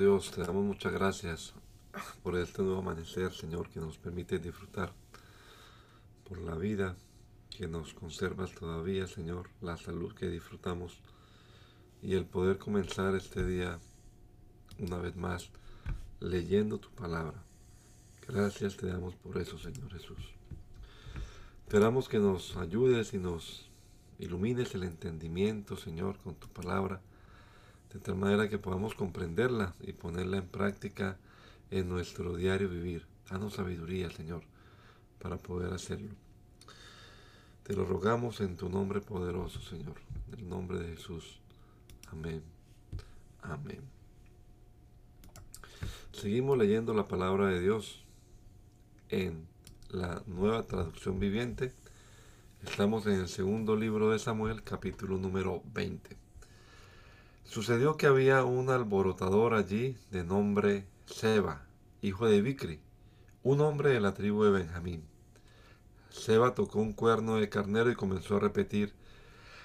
Dios, te damos muchas gracias por este nuevo amanecer, Señor, que nos permite disfrutar, por la vida que nos conservas todavía, Señor, la salud que disfrutamos y el poder comenzar este día una vez más leyendo tu palabra. Gracias te damos por eso, Señor Jesús. Te damos que nos ayudes y nos ilumines el entendimiento, Señor, con tu palabra de tal manera que podamos comprenderla y ponerla en práctica en nuestro diario vivir. Danos sabiduría, Señor, para poder hacerlo. Te lo rogamos en tu nombre poderoso, Señor, en el nombre de Jesús. Amén. Amén. Seguimos leyendo la palabra de Dios en la nueva traducción viviente. Estamos en el segundo libro de Samuel, capítulo número 20. Sucedió que había un alborotador allí de nombre Seba, hijo de Bicri, un hombre de la tribu de Benjamín. Seba tocó un cuerno de carnero y comenzó a repetir,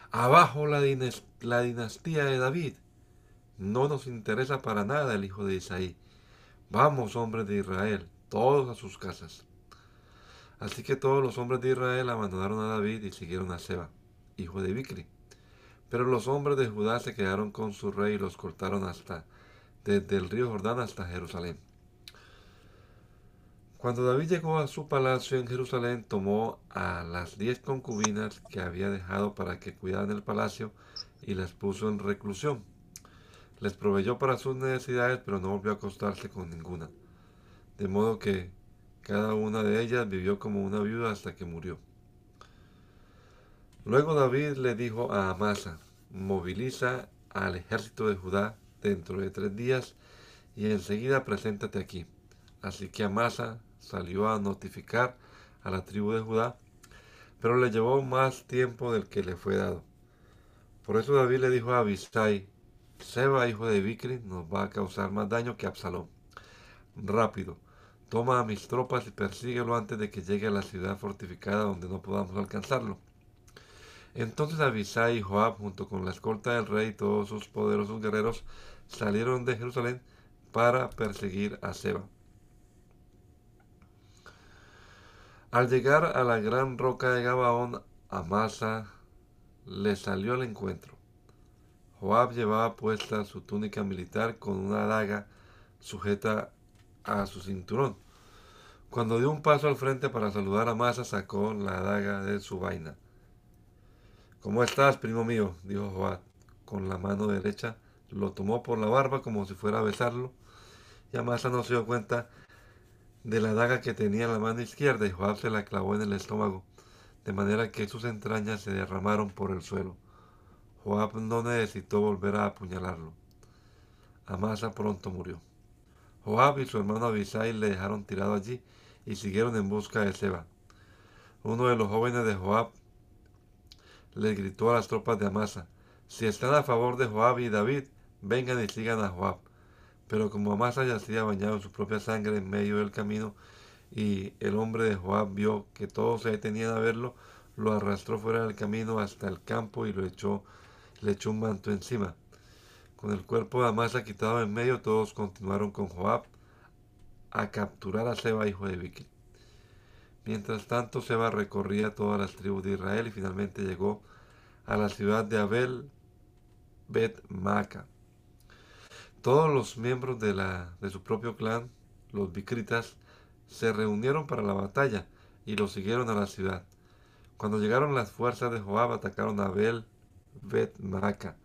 Abajo la, dinastía de David. No nos interesa para nada el hijo de Isaí. Vamos, hombres de Israel, todos a sus casas. Así que todos los hombres de Israel abandonaron a David y siguieron a Seba, hijo de Bicri. Pero los hombres de Judá se quedaron con su rey y los cortaron hasta desde el río Jordán hasta Jerusalén. Cuando David llegó a su palacio en Jerusalén, tomó a las diez concubinas que había dejado para que cuidaran el palacio y las puso en reclusión. Les proveyó para sus necesidades, pero no volvió a acostarse con ninguna. De modo que cada una de ellas vivió como una viuda hasta que murió. Luego David le dijo a Amasa, moviliza al ejército de Judá dentro de tres días y enseguida preséntate aquí. Así que Amasa salió a notificar a la tribu de Judá, pero le llevó más tiempo del que le fue dado. Por eso David le dijo a Abisai, Seba, hijo de Bicri, nos va a causar más daño que Absalón. Rápido, toma a mis tropas y persíguelo antes de que llegue a la ciudad fortificada donde no podamos alcanzarlo. Entonces Abisai y Joab, junto con la escolta del rey y todos sus poderosos guerreros, salieron de Jerusalén para perseguir a Seba. Al llegar a la gran roca de Gabaón, Amasa le salió al encuentro. Joab llevaba puesta su túnica militar con una daga sujeta a su cinturón. Cuando dio un paso al frente para saludar a Amasa, sacó la daga de su vaina. ¿Cómo estás, primo mío? dijo Joab. Con la mano derecha lo tomó por la barba como si fuera a besarlo. Y Amasa no se dio cuenta de la daga que tenía en la mano izquierda y Joab se la clavó en el estómago, de manera que sus entrañas se derramaron por el suelo. Joab no necesitó volver a apuñalarlo. Amasa pronto murió. Joab y su hermano Abisai le dejaron tirado allí y siguieron en busca de Seba. Uno de los jóvenes de Joab le gritó a las tropas de Amasa, si están a favor de Joab y David, vengan y sigan a Joab. Pero como Amasa yacía bañado en su propia sangre en medio del camino, y el hombre de Joab vio que todos se detenían a verlo, lo arrastró fuera del camino hasta el campo y lo echó, le echó un manto encima. Con el cuerpo de Amasa quitado en medio, todos continuaron con Joab a capturar a Seba, hijo de Vicky. Mientras tanto, Seba recorría todas las tribus de Israel y finalmente llegó a la ciudad de Abel Bet Maca. Todos los miembros de, la, de su propio clan, los Bicritas, se reunieron para la batalla y lo siguieron a la ciudad. Cuando llegaron las fuerzas de Joab, atacaron a Abel Bet Maca.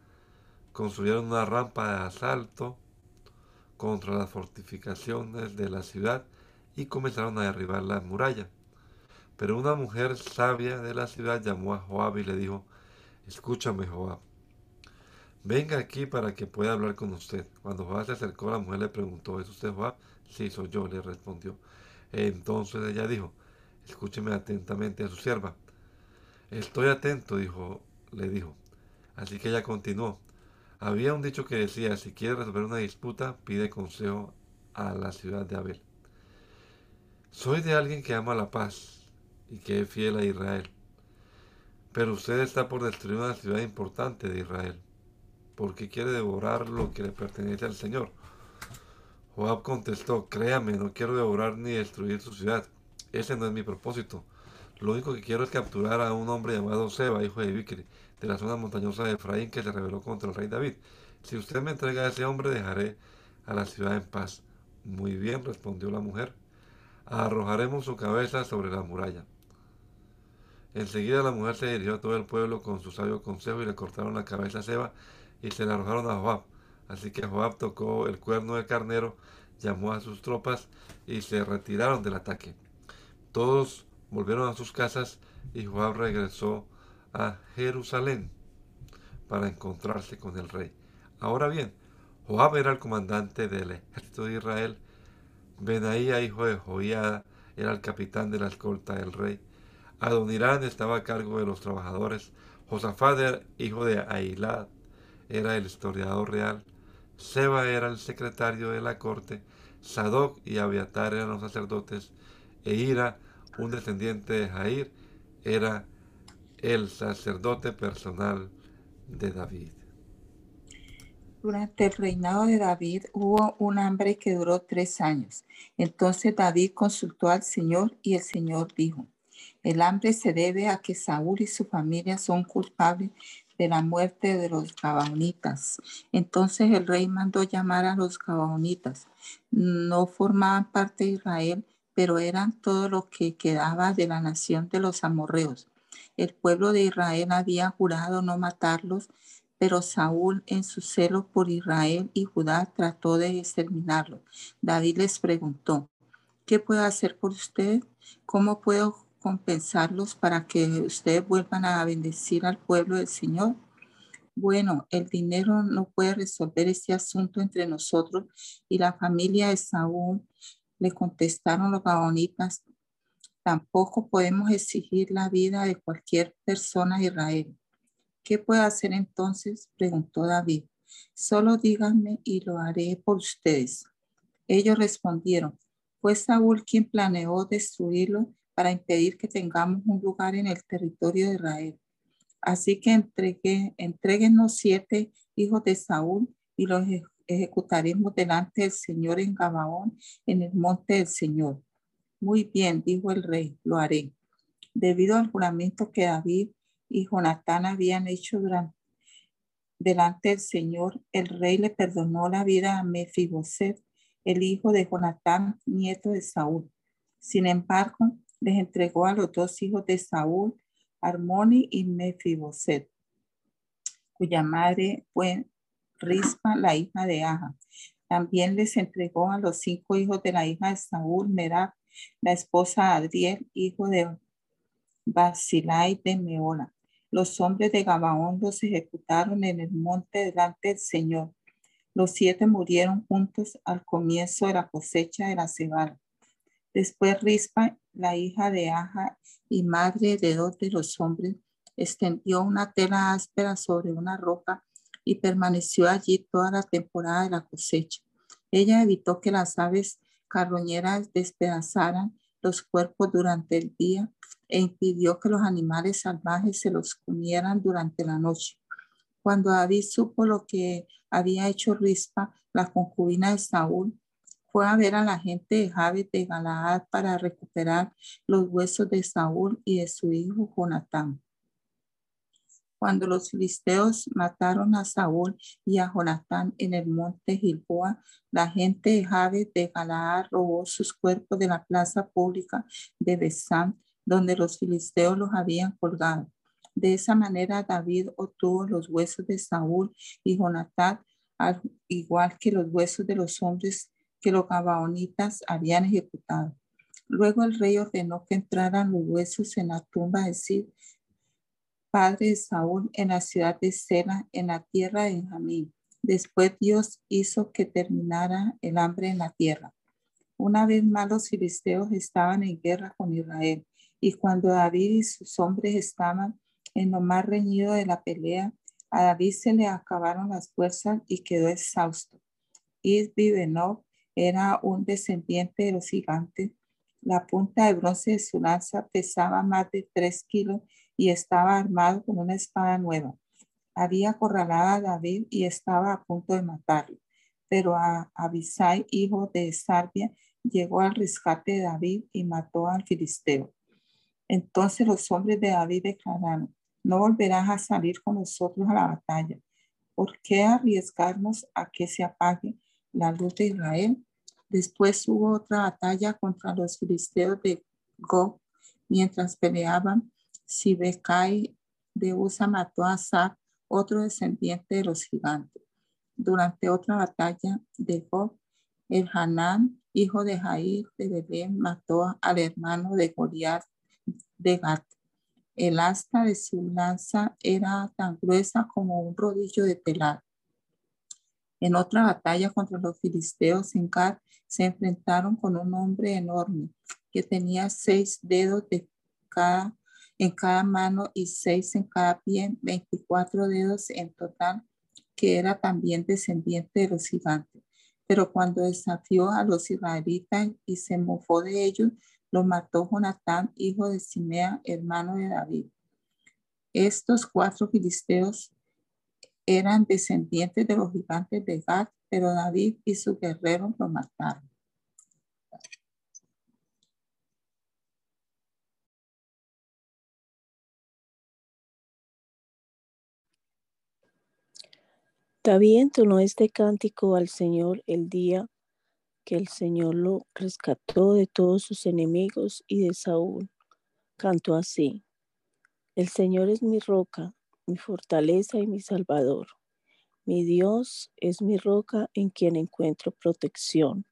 Construyeron una rampa de asalto contra las fortificaciones de la ciudad y comenzaron a derribar la muralla. Pero una mujer sabia de la ciudad llamó a Joab y le dijo, escúchame Joab, venga aquí para que pueda hablar con usted. Cuando Joab se acercó, la mujer le preguntó, ¿es usted Joab? Sí, soy yo, le respondió. Entonces ella dijo, escúcheme atentamente a su sierva. Estoy atento, dijo, le dijo. Así que ella continuó. Había un dicho que decía, si quiere resolver una disputa, pide consejo a la ciudad de Abel. Soy de alguien que ama la paz y que es fiel a Israel. Pero usted está por destruir una ciudad importante de Israel, porque quiere devorar lo que le pertenece al Señor. Joab contestó, créame, no quiero devorar ni destruir su ciudad. Ese no es mi propósito. Lo único que quiero es capturar a un hombre llamado Seba, hijo de Bicri, de la zona montañosa de Efraín, que se rebeló contra el rey David. Si usted me entrega a ese hombre, dejaré a la ciudad en paz. Muy bien, respondió la mujer. Arrojaremos su cabeza sobre la muralla. Enseguida la mujer se dirigió a todo el pueblo con su sabio consejo y le cortaron la cabeza a Seba y se la arrojaron a Joab. Así que Joab tocó el cuerno del carnero, llamó a sus tropas y se retiraron del ataque. Todos volvieron a sus casas y Joab regresó a Jerusalén para encontrarse con el rey. Ahora bien, Joab era el comandante del ejército de Israel, Benaía, hijo de Joiada, era el capitán de la escolta del rey, Adonirán estaba a cargo de los trabajadores, Josafat, hijo de Ailad, era el historiador real, Seba era el secretario de la corte, Sadoc y Abiatar eran los sacerdotes, e Ira, un descendiente de Jair, era el sacerdote personal de David. Durante el reinado de David hubo un hambre que duró tres años. Entonces David consultó al Señor y el Señor dijo, el hambre se debe a que Saúl y su familia son culpables de la muerte de los gabaonitas. Entonces el rey mandó llamar a los gabaonitas. No formaban parte de Israel, pero eran todo lo que quedaba de la nación de los amorreos. El pueblo de Israel había jurado no matarlos, pero Saúl en su celo por Israel y Judá trató de exterminarlos. David les preguntó, ¿qué puedo hacer por usted? ¿Cómo puedo compensarlos para que ustedes vuelvan a bendecir al pueblo del Señor? Bueno, el dinero no puede resolver este asunto entre nosotros y la familia de Saúl le contestaron los gabonitas, tampoco podemos exigir la vida de cualquier persona de Israel. ¿Qué puedo hacer entonces? preguntó David. Solo díganme y lo haré por ustedes. Ellos respondieron, fue Saúl quien planeó destruirlo para impedir que tengamos un lugar en el territorio de Israel. Así que entregué, entreguenos siete hijos de Saúl y los ejecutaremos delante del Señor en Gabaón, en el monte del Señor. Muy bien, dijo el rey, lo haré. Debido al juramento que David y Jonatán habían hecho durante, delante del Señor, el rey le perdonó la vida a Mefiboset, el hijo de Jonatán, nieto de Saúl. Sin embargo, les entregó a los dos hijos de Saúl, Armoni y Mefiboset, cuya madre fue Rispa, la hija de Aja. También les entregó a los cinco hijos de la hija de Saúl, Merab, la esposa de Adriel, hijo de Basilai de Meola. Los hombres de Gabaón los ejecutaron en el monte delante del Señor. Los siete murieron juntos al comienzo de la cosecha de la cebada. Después Rispa, la hija de Aja y madre de dos de los hombres, extendió una tela áspera sobre una roca y permaneció allí toda la temporada de la cosecha. Ella evitó que las aves carroñeras despedazaran los cuerpos durante el día e impidió que los animales salvajes se los comieran durante la noche. Cuando David supo lo que había hecho Rispa, la concubina de Saúl, fue a ver a la gente de Jabes de Galaad para recuperar los huesos de Saúl y de su hijo Jonatán. Cuando los filisteos mataron a Saúl y a Jonatán en el monte Gilboa, la gente de Jabes de Galaad robó sus cuerpos de la plaza pública de Besán, donde los filisteos los habían colgado. De esa manera David obtuvo los huesos de Saúl y Jonatán, al igual que los huesos de los hombres que los gabaonitas habían ejecutado. Luego el rey ordenó que entraran los huesos en la tumba de Sid, padre de Saúl, en la ciudad de Sela, en la tierra de Benjamín. Después Dios hizo que terminara el hambre en la tierra. Una vez más los filisteos estaban en guerra con Israel, y cuando David y sus hombres estaban en lo más reñido de la pelea, a David se le acabaron las fuerzas y quedó exhausto. Era un descendiente de los gigantes. La punta de bronce de su lanza pesaba más de tres kilos y estaba armado con una espada nueva. Había acorralado a David y estaba a punto de matarlo. Pero a Abisai, hijo de Sarbia, llegó al rescate de David y mató al filisteo. Entonces los hombres de David declararon, no volverás a salir con nosotros a la batalla. ¿Por qué arriesgarnos a que se apague la luz de Israel? Después hubo otra batalla contra los filisteos de Gog. Mientras peleaban, Sibekai de Usa mató a Sab, otro descendiente de los gigantes. Durante otra batalla de Gog, el Hanán, hijo de Jair de Belén, mató al hermano de Goliat de Gat. El asta de su lanza era tan gruesa como un rodillo de telar. En otra batalla contra los filisteos en Gad se enfrentaron con un hombre enorme que tenía seis dedos de cada, en cada mano y seis en cada pie, 24 dedos en total, que era también descendiente de los gigantes. Pero cuando desafió a los israelitas y se mofó de ellos, lo mató Jonatán, hijo de Simea, hermano de David. Estos cuatro filisteos eran descendientes de los gigantes de Gad, pero David y su guerrero lo mataron. David entonó este cántico al Señor el día que el Señor lo rescató de todos sus enemigos y de Saúl. Cantó así. El Señor es mi roca, mi fortaleza y mi salvador. Mi Dios es mi roca en quien encuentro protección.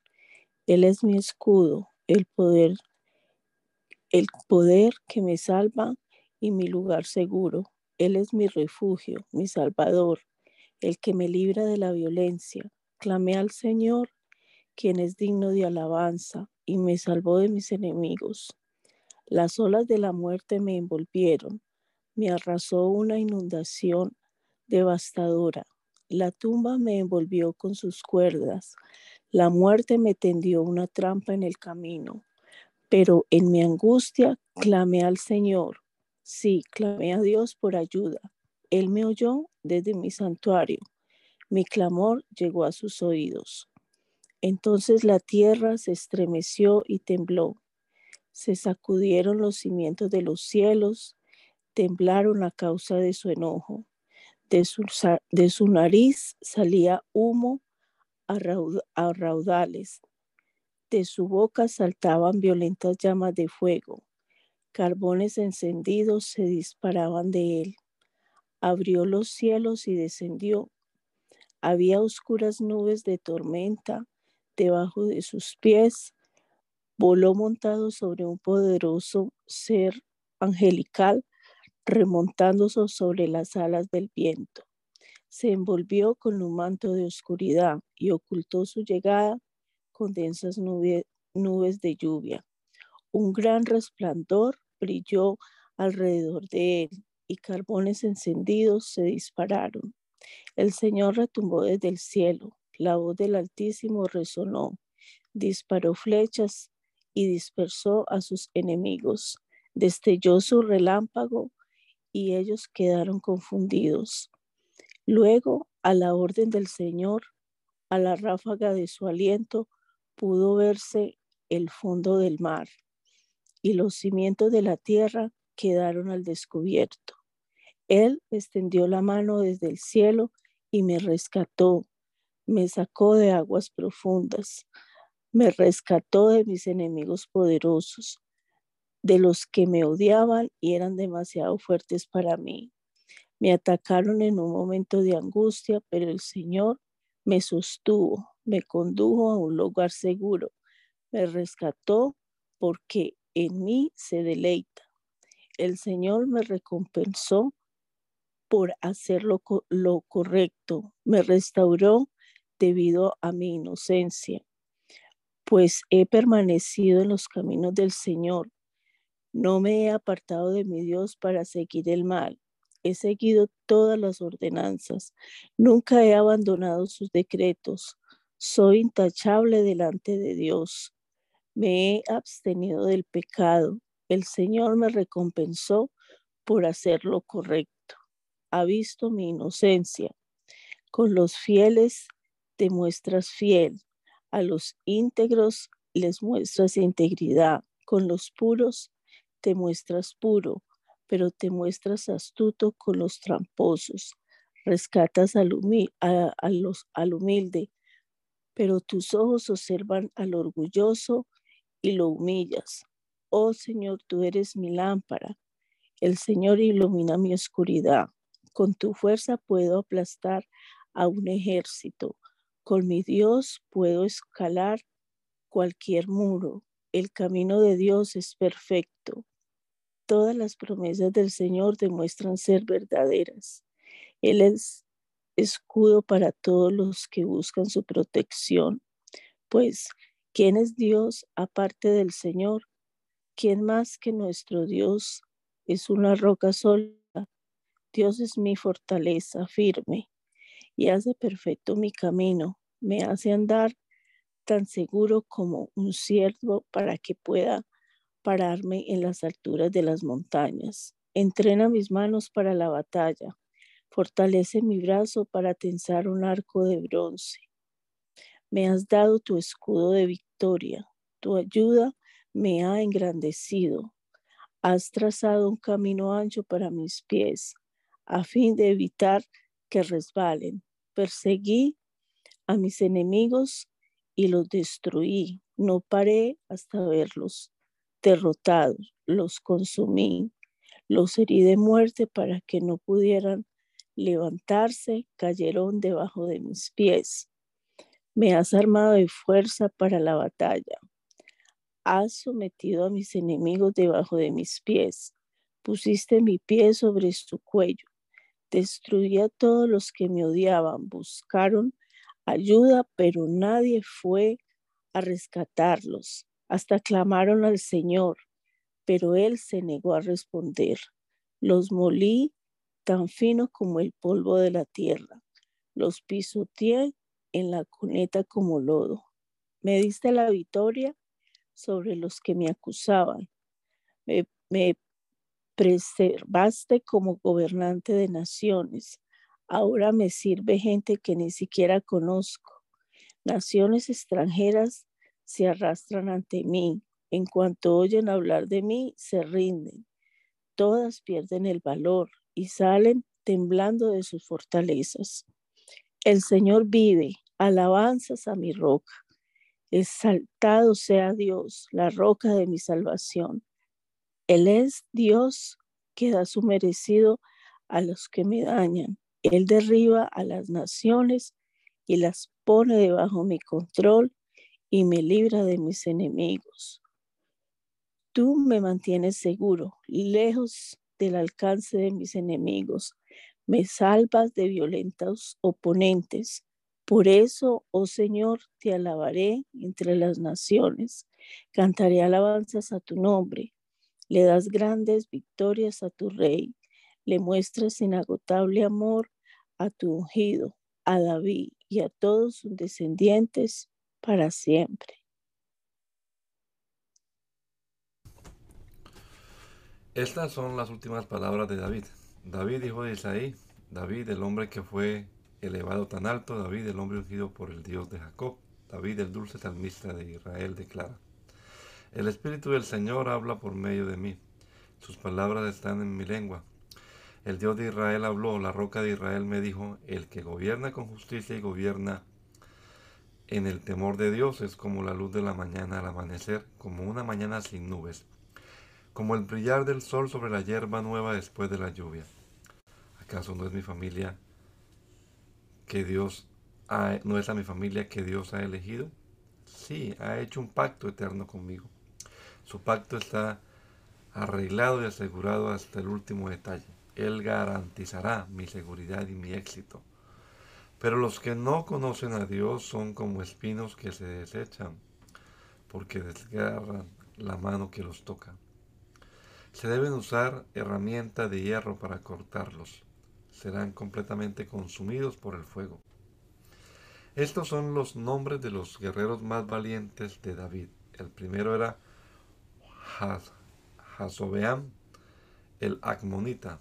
Él es mi escudo, el poder, el poder que me salva y mi lugar seguro. Él es mi refugio, mi salvador, el que me libra de la violencia. Clamé al Señor quien es digno de alabanza, y me salvó de mis enemigos. Las olas de la muerte me envolvieron, me arrasó una inundación devastadora. La tumba me envolvió con sus cuerdas, la muerte me tendió una trampa en el camino. Pero en mi angustia clamé al Señor. Sí, clamé a Dios por ayuda. Él me oyó desde mi santuario. Mi clamor llegó a sus oídos. Entonces la tierra se estremeció y tembló. Se sacudieron los cimientos de los cielos, temblaron a causa de su enojo. De su, nariz salía humo a, a raudales. De su boca saltaban violentas llamas de fuego. Carbones encendidos se disparaban de él. Abrió los cielos y descendió. Había oscuras nubes de tormenta debajo de sus pies, voló montado sobre un poderoso ser angelical, remontándose sobre las alas del viento. Se envolvió con un manto de oscuridad y ocultó su llegada con densas nubes de lluvia. Un gran resplandor brilló alrededor de él y carbones encendidos se dispararon. El Señor retumbó desde el cielo, la voz del Altísimo resonó, disparó flechas y dispersó a sus enemigos, destelló su relámpago y ellos quedaron confundidos. Luego, a la orden del Señor, a la ráfaga de su aliento, pudo verse el fondo del mar y los cimientos de la tierra quedaron al descubierto. Él extendió la mano desde el cielo y me rescató me sacó de aguas profundas, me rescató de mis enemigos poderosos, de los que me odiaban y eran demasiado fuertes para mí. Me atacaron en un momento de angustia, pero el Señor me sostuvo, me condujo a un lugar seguro, me rescató porque en mí se deleita. El Señor me recompensó por hacer lo, lo correcto, me restauró debido a mi inocencia, pues he permanecido en los caminos del Señor. No me he apartado de mi Dios para seguir el mal. He seguido todas las ordenanzas. Nunca he abandonado sus decretos. Soy intachable delante de Dios. Me he abstenido del pecado. El Señor me recompensó por hacer lo correcto. Ha visto mi inocencia. Con los fieles te muestras fiel. A los íntegros les muestras integridad. Con los puros te muestras puro, pero te muestras astuto con los tramposos. Rescatas al, humilde, pero tus ojos observan al orgulloso y lo humillas. Oh Señor, tú eres mi lámpara. El Señor ilumina mi oscuridad. Con tu fuerza puedo aplastar a un ejército. Con mi Dios puedo escalar cualquier muro. El camino de Dios es perfecto. Todas las promesas del Señor demuestran ser verdaderas. Él es escudo para todos los que buscan su protección. Pues ¿Quién es Dios aparte del Señor? ¿Quién más que nuestro Dios es una roca sólida? Dios es mi fortaleza firme y hace perfecto mi camino. Me hace andar tan seguro como un ciervo para que pueda pararme en las alturas de las montañas. Entrena mis manos para la batalla. Fortalece mi brazo para tensar un arco de bronce. Me has dado tu escudo de victoria, tu ayuda me ha engrandecido. Has trazado un camino ancho para mis pies, a fin de evitar que resbalen. Perseguí a mis enemigos y los destruí. No paré hasta verlos derrotados, los consumí, los herí de muerte para que no pudieran levantarse, cayeron debajo de mis pies. Me has armado de fuerza para la batalla. Has sometido a mis enemigos debajo de mis pies. Pusiste mi pie sobre su cuello. Destruí a todos los que me odiaban. Buscaron ayuda, pero nadie fue a rescatarlos. Hasta clamaron al Señor, pero Él se negó a responder. Los molí tan fino como el polvo de la tierra. Los pisoteé en la cuneta como lodo. Me diste la victoria sobre los que me acusaban. Me, me preservaste como gobernante de naciones. Ahora me sirve gente que ni siquiera conozco. Naciones extranjeras se arrastran ante mí. En cuanto oyen hablar de mí, se rinden. Todas pierden el valor y salen temblando de sus fortalezas. El Señor vive, alabanzas a mi roca. Exaltado sea Dios, la roca de mi salvación. Él es Dios que da su merecido a los que me dañan. Él derriba a las naciones y las pone debajo mi control y me libra de mis enemigos. Tú me mantienes seguro, lejos del alcance de mis enemigos me salvas de violentos oponentes. Por eso, oh Señor, te alabaré entre las naciones, cantaré alabanzas a tu nombre, le das grandes victorias a tu rey, le muestras inagotable amor a tu ungido, a David y a todos sus descendientes para siempre. Estas son las últimas palabras de David. David, hijo de Isaí, David, el hombre que fue elevado tan alto, David, el hombre ungido por el Dios de Jacob, David, el dulce salmista de Israel, declara, El Espíritu del Señor habla por medio de mí, sus palabras están en mi lengua. El Dios de Israel habló, la roca de Israel me dijo, el que gobierna con justicia y gobierna en el temor de Dios es como la luz de la mañana al amanecer, como una mañana sin nubes como el brillar del sol sobre la hierba nueva después de la lluvia. ¿Acaso no es mi familia que Dios ha, no es a mi familia que Dios ha elegido? Sí, ha hecho un pacto eterno conmigo. Su pacto está arreglado y asegurado hasta el último detalle. Él garantizará mi seguridad y mi éxito. Pero los que no conocen a Dios son como espinos que se desechan porque desgarran la mano que los toca. Se deben usar herramientas de hierro para cortarlos. Serán completamente consumidos por el fuego. Estos son los nombres de los guerreros más valientes de David. El primero era Hazobeam, el Acmonita,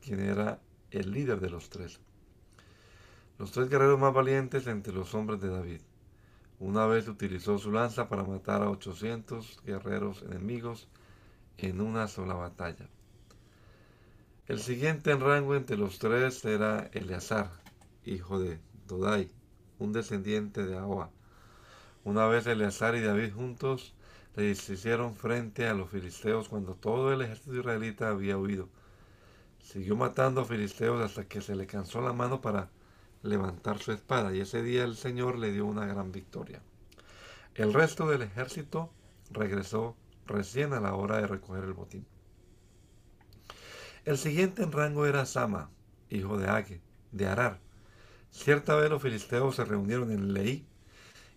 quien era el líder de los tres. Los tres guerreros más valientes entre los hombres de David. Una vez utilizó su lanza para matar a 800 guerreros enemigos en una sola batalla. El siguiente en rango entre los tres era Eleazar, hijo de Dodai, un descendiente de Ahoa. Una vez Eleazar y David juntos le hicieron frente a los filisteos cuando todo el ejército israelita había huido. Siguió matando a filisteos hasta que se le cansó la mano para levantar su espada y ese día el Señor le dio una gran victoria. El resto del ejército regresó recién a la hora de recoger el botín. El siguiente en rango era Sama, hijo de Age, de Arar. Cierta vez los filisteos se reunieron en Leí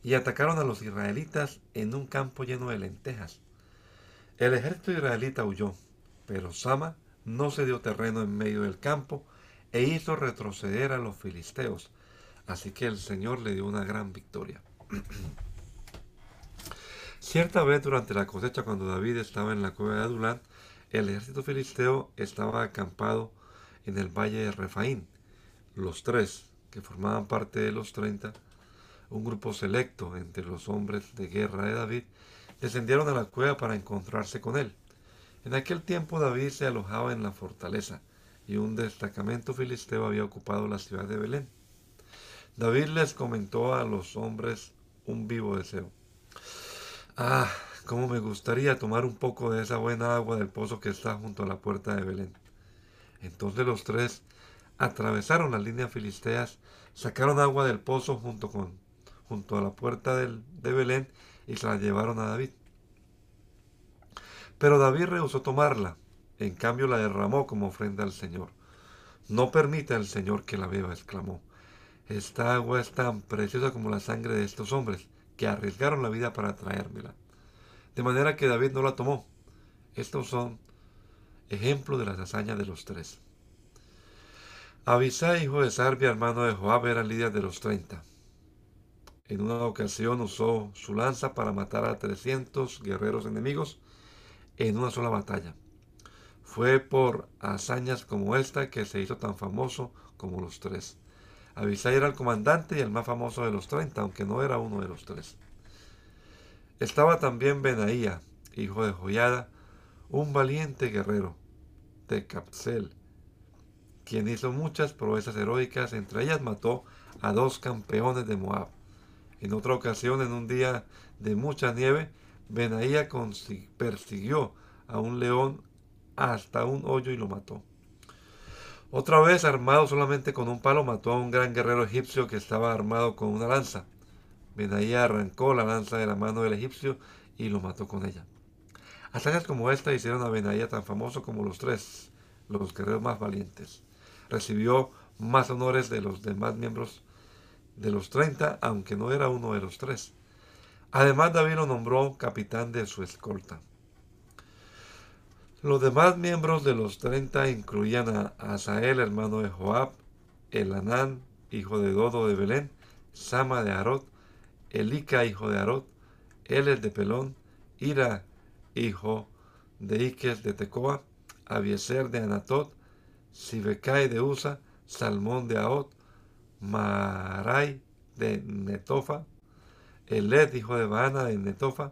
y atacaron a los israelitas en un campo lleno de lentejas. El ejército israelita huyó, pero Sama no se dio terreno en medio del campo e hizo retroceder a los filisteos. Así que el Señor le dio una gran victoria. Cierta vez durante la cosecha, cuando David estaba en la cueva de Adulán, el ejército filisteo estaba acampado en el valle de Refaín. Los tres, que formaban parte de los treinta, un grupo selecto entre los hombres de guerra de David, descendieron a la cueva para encontrarse con él. En aquel tiempo David se alojaba en la fortaleza y un destacamento filisteo había ocupado la ciudad de Belén. David les comentó a los hombres un vivo deseo. Ah, cómo me gustaría tomar un poco de esa buena agua del pozo que está junto a la puerta de Belén. Entonces los tres atravesaron las líneas filisteas, sacaron agua del pozo junto, con, junto a la puerta de Belén y se la llevaron a David. Pero David rehusó tomarla en cambio la derramó como ofrenda al Señor. No permita el Señor que la beba, exclamó. Esta agua es tan preciosa como la sangre de estos hombres, que arriesgaron la vida para traérmela. De manera que David no la tomó. Estos son ejemplos de las hazañas de los tres. Abisai, hijo de Sarbia, hermano de Joab, era líder de los treinta. En una ocasión usó su lanza para matar a trescientos guerreros enemigos en una sola batalla. Fue por hazañas como esta que se hizo tan famoso como los tres. Abisai era el comandante y el más famoso de los treinta, aunque no era uno de los tres. Estaba también Benaía, hijo de Joyada, un valiente guerrero de Capsel, quien hizo muchas proezas heroicas, entre ellas mató a dos campeones de Moab. En otra ocasión, en un día de mucha nieve, Benaía persiguió a un león hasta un hoyo y lo mató. Otra vez, armado solamente con un palo, mató a un gran guerrero egipcio que estaba armado con una lanza. Benaí arrancó la lanza de la mano del egipcio y lo mató con ella. Hazañas como esta hicieron a Benaía tan famoso como los tres, los guerreros más valientes. Recibió más honores de los demás miembros de los treinta, aunque no era uno de los tres. Además, David lo nombró capitán de su escolta. Los demás miembros de los treinta incluían a Asael, hermano de Joab, Elanán, hijo de Dodo de Belén, Sama de Arot, Elica, hijo de Arot, Eles de Pelón, Ira, hijo de Iques de Tecoa, Abieser de Anatot, Sibekai de Usa, Salmón de Aot, Marai de Netofa, Eled, hijo de Baana de Netofa,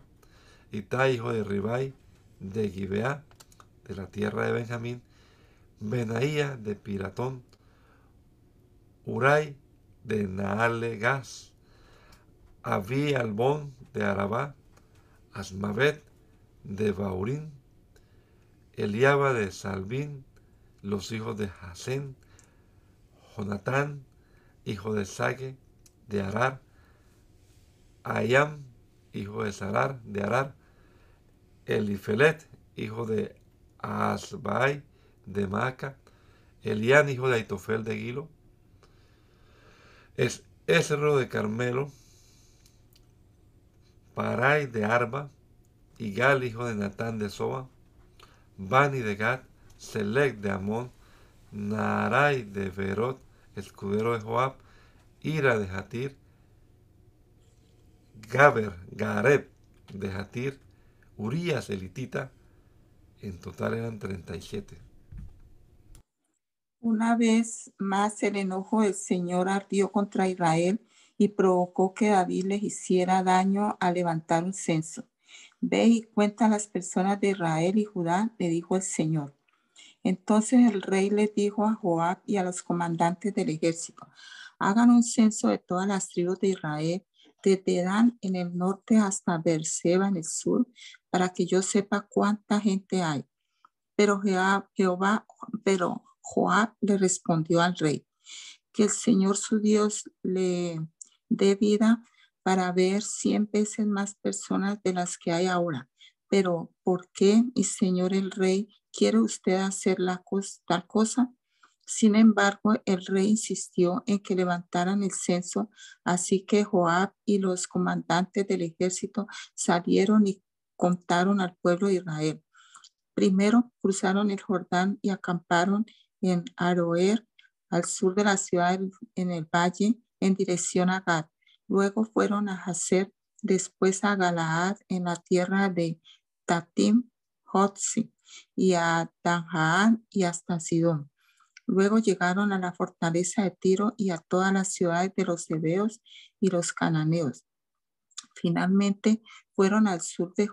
Itai, hijo de Ribai de Gibeá, de la tierra de Benjamín, Benaía de Piratón, Uray de Naalegas, Abí Albón de Arabá, Asmavet de Baurín, Eliaba de Salvín, los hijos de Hasén, Jonatán, hijo de Sague, de Arar, Ayam, hijo de Sarar, de Arar, Elifelet, hijo de Asbai de Maca, Elián, hijo de Aitofel de Gilo, es Esro de Carmelo, Parai de Arba, Igal, hijo de Natán de Soba, Bani de Gad, Selec de Amón, Narai de Verot, escudero de Joab, Ira de Hatir, Gaber, Gareb de Hatir, Urias elitita, en total eran 37. Una vez más el enojo del Señor ardió contra Israel y provocó que David les hiciera daño al levantar un censo. Ve y cuenta a las personas de Israel y Judá, le dijo el Señor. Entonces el rey le dijo a Joab y a los comandantes del ejército, hagan un censo de todas las tribus de Israel, desde Dan en el norte hasta Berseba en el sur, para que yo sepa cuánta gente hay. Pero Jehová, pero Joab le respondió al rey, que el Señor su Dios le dé vida para ver cien veces más personas de las que hay ahora. Pero ¿por qué, mi Señor el rey, quiere usted hacer la tal cosa? Sin embargo, el rey insistió en que levantaran el censo, así que Joab y los comandantes del ejército salieron y contaron al pueblo de Israel. Primero cruzaron el Jordán y acamparon en Aroer, al sur de la ciudad en el valle, en dirección a Gad. Luego fueron a Hazer, después a Galaad, en la tierra de Tatim, Hotzi, y a Danjaan y hasta Sidón. Luego llegaron a la fortaleza de Tiro y a todas las ciudades de los hebeos y los cananeos. Finalmente fueron al sur de,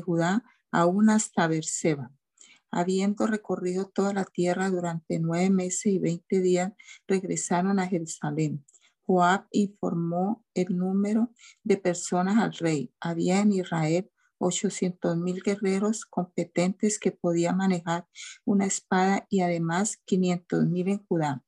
Judá, aún hasta Berseba. Habiendo recorrido toda la tierra durante nueve meses y veinte días, regresaron a Jerusalén. Joab informó el número de personas al rey. Había en Israel 800 mil guerreros competentes que podían manejar una espada y además 500 mil en Judá.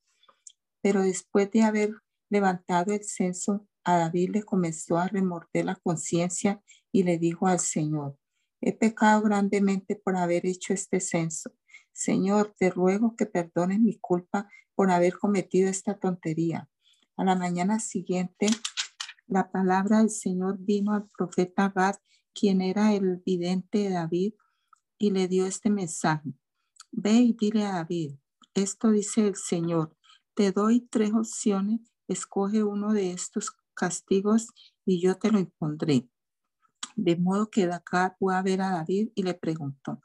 Pero después de haber levantado el censo, a David le comenzó a remorder la conciencia y le dijo al Señor, He pecado grandemente por haber hecho este censo. Señor, te ruego que perdones mi culpa por haber cometido esta tontería. A la mañana siguiente, la palabra del Señor vino al profeta Gad, quien era el vidente de David, y le dio este mensaje. Ve y dile a David, esto dice el Señor, te doy tres opciones, escoge uno de estos castigos y yo te lo impondré. De modo que acá fue a ver a David y le preguntó,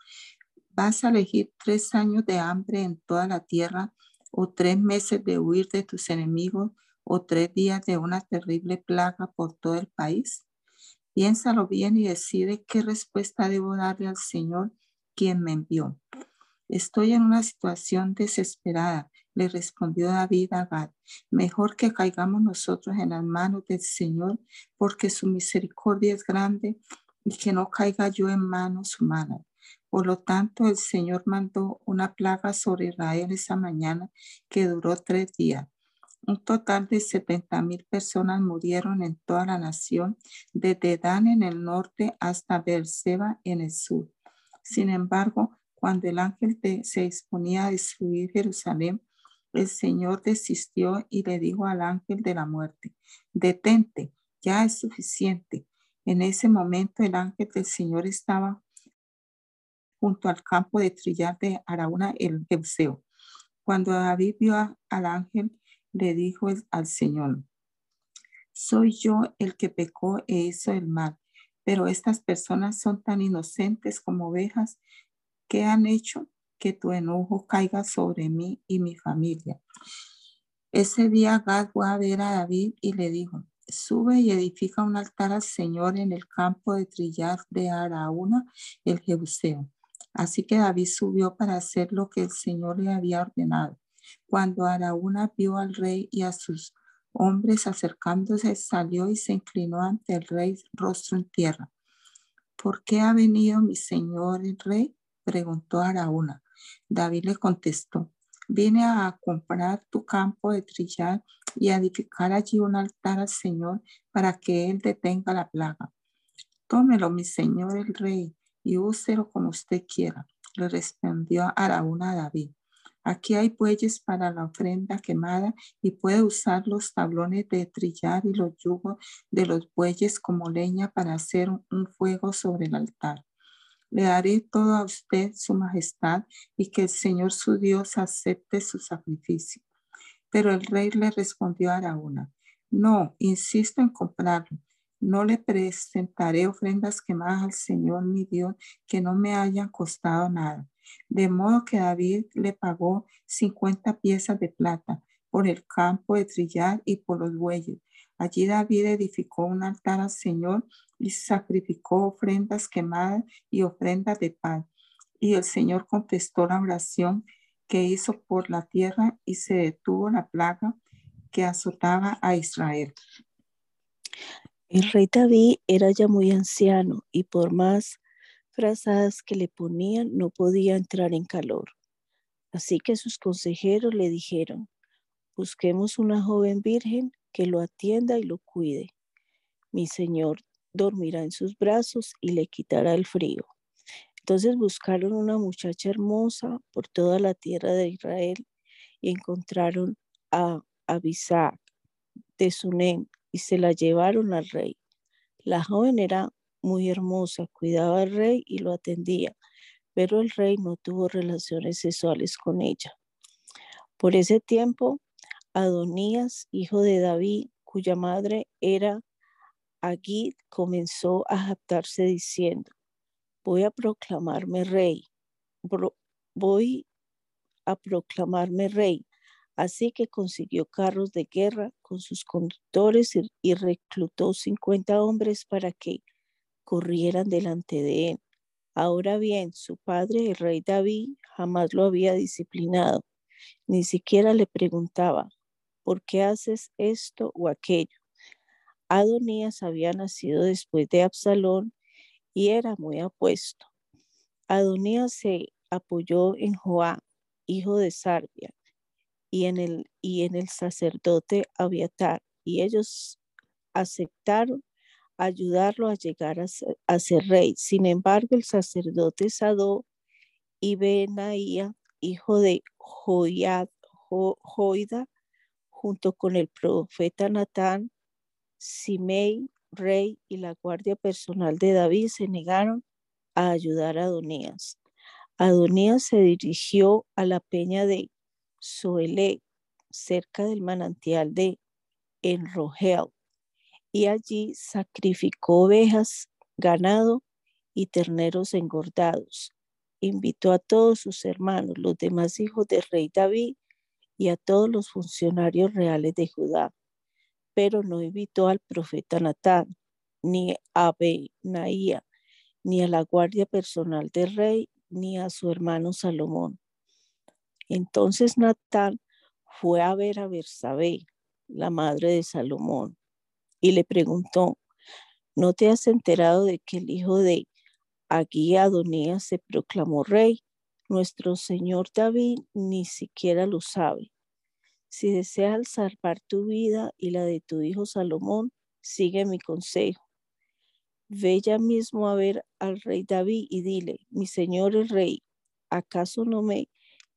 ¿vas a elegir tres años de hambre en toda la tierra o tres meses de huir de tus enemigos o tres días de una terrible plaga por todo el país? Piénsalo bien y decide qué respuesta debo darle al Señor quien me envió. Estoy en una situación desesperada, le respondió David a Gad. Mejor que caigamos nosotros en las manos del Señor, porque su misericordia es grande y que no caiga yo en manos humanas. Por lo tanto, el Señor mandó una plaga sobre Israel esa mañana que duró tres días. Un total de 70 mil personas murieron en toda la nación, desde Dan en el norte hasta Beerseba en el sur. Sin embargo, cuando el ángel se disponía a destruir Jerusalén, el Señor desistió y le dijo al ángel de la muerte, detente, ya es suficiente. En ese momento el ángel del Señor estaba junto al campo de trillar de Araúna el Jebuseo. Cuando David vio al ángel, le dijo al Señor, soy yo el que pecó e hizo el mal, pero estas personas son tan inocentes como ovejas ¿Qué han hecho que tu enojo caiga sobre mí y mi familia. Ese día Gad fue a ver a David y le dijo, sube y edifica un altar al Señor en el campo de trillar de Araúna, el Jebuseo. Así que David subió para hacer lo que el Señor le había ordenado. Cuando Araúna vio al rey y a sus hombres acercándose, salió y se inclinó ante el rey rostro en tierra. ¿Por qué ha venido mi señor el rey? preguntó Araúna. David le contestó, vine a comprar tu campo de trillar y a edificar allí un altar al Señor para que Él detenga la plaga. Tómelo, mi Señor el Rey, y úselo como usted quiera. Le respondió Araúna a David. Aquí hay bueyes para la ofrenda quemada y puede usar los tablones de trillar y los yugos de los bueyes como leña para hacer un fuego sobre el altar. Le daré todo a usted, su majestad, y que el Señor su Dios acepte su sacrificio. Pero el rey le respondió a Araúna, no, insisto en comprarlo. No le presentaré ofrendas quemadas al Señor mi Dios que no me hayan costado nada. De modo que David le pagó cincuenta piezas de plata por el campo de trillar y por los bueyes. Allí David edificó un altar al Señor y sacrificó ofrendas quemadas y ofrendas de paz. Y el Señor contestó la oración que hizo por la tierra y se detuvo la plaga que azotaba a Israel. El rey David era ya muy anciano y por más frazadas que le ponían no podía entrar en calor. Así que sus consejeros le dijeron, busquemos una joven virgen que lo atienda y lo cuide. Mi señor dormirá en sus brazos y le quitará el frío. Entonces buscaron una muchacha hermosa por toda la tierra de Israel y encontraron a Abisac de Sunem y se la llevaron al rey. La joven era muy hermosa, cuidaba al rey y lo atendía, pero el rey no tuvo relaciones sexuales con ella. Por ese tiempo, Adonías, hijo de David, cuya madre era Agid, comenzó a jactarse diciendo, voy a proclamarme rey, voy a proclamarme rey. Así que consiguió carros de guerra con sus conductores y, reclutó 50 hombres para que corrieran delante de él. Ahora bien, su padre, el rey David, jamás lo había disciplinado, ni siquiera le preguntaba, ¿por qué haces esto o aquello? Adonías había nacido después de Absalón y era muy apuesto. Adonías se apoyó en Joá, hijo de Sarbia, y en el, y en el sacerdote Abiatar, y ellos aceptaron ayudarlo a llegar a ser, rey. Sin embargo, el sacerdote Sadó y Benaía, hijo de Joiada, junto con el profeta Natán, Simei, rey y la guardia personal de David se negaron a ayudar a Adonías. Adonías se dirigió a la peña de Soelé, cerca del manantial de Enrogel, y allí sacrificó ovejas, ganado y terneros engordados. Invitó a todos sus hermanos, los demás hijos del rey David, y a todos los funcionarios reales de Judá, pero no invitó al profeta Natán, ni a Benaía, ni a la guardia personal del rey, ni a su hermano Salomón. Entonces Natán fue a ver a Bersabé, la madre de Salomón, y le preguntó, ¿no te has enterado de que el hijo de Agui Adonías se proclamó rey? Nuestro señor David ni siquiera lo sabe. Si deseas salvar tu vida y la de tu hijo Salomón, sigue mi consejo. Ve ya mismo a ver al rey David y dile, mi señor el rey, ¿acaso no me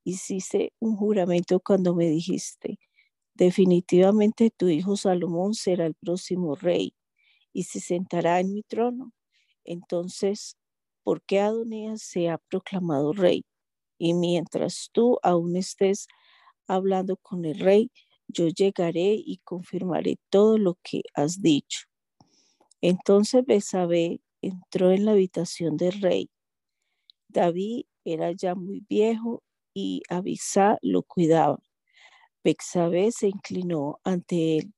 hiciste un juramento cuando me dijiste, definitivamente tu hijo Salomón será el próximo rey y se sentará en mi trono? Entonces, ¿por qué Adonías se ha proclamado rey? Y mientras tú aún estés hablando con el rey, yo llegaré y confirmaré todo lo que has dicho. Entonces Besabé entró en la habitación del rey. David era ya muy viejo y Abisá lo cuidaba. Bexabé se inclinó ante él.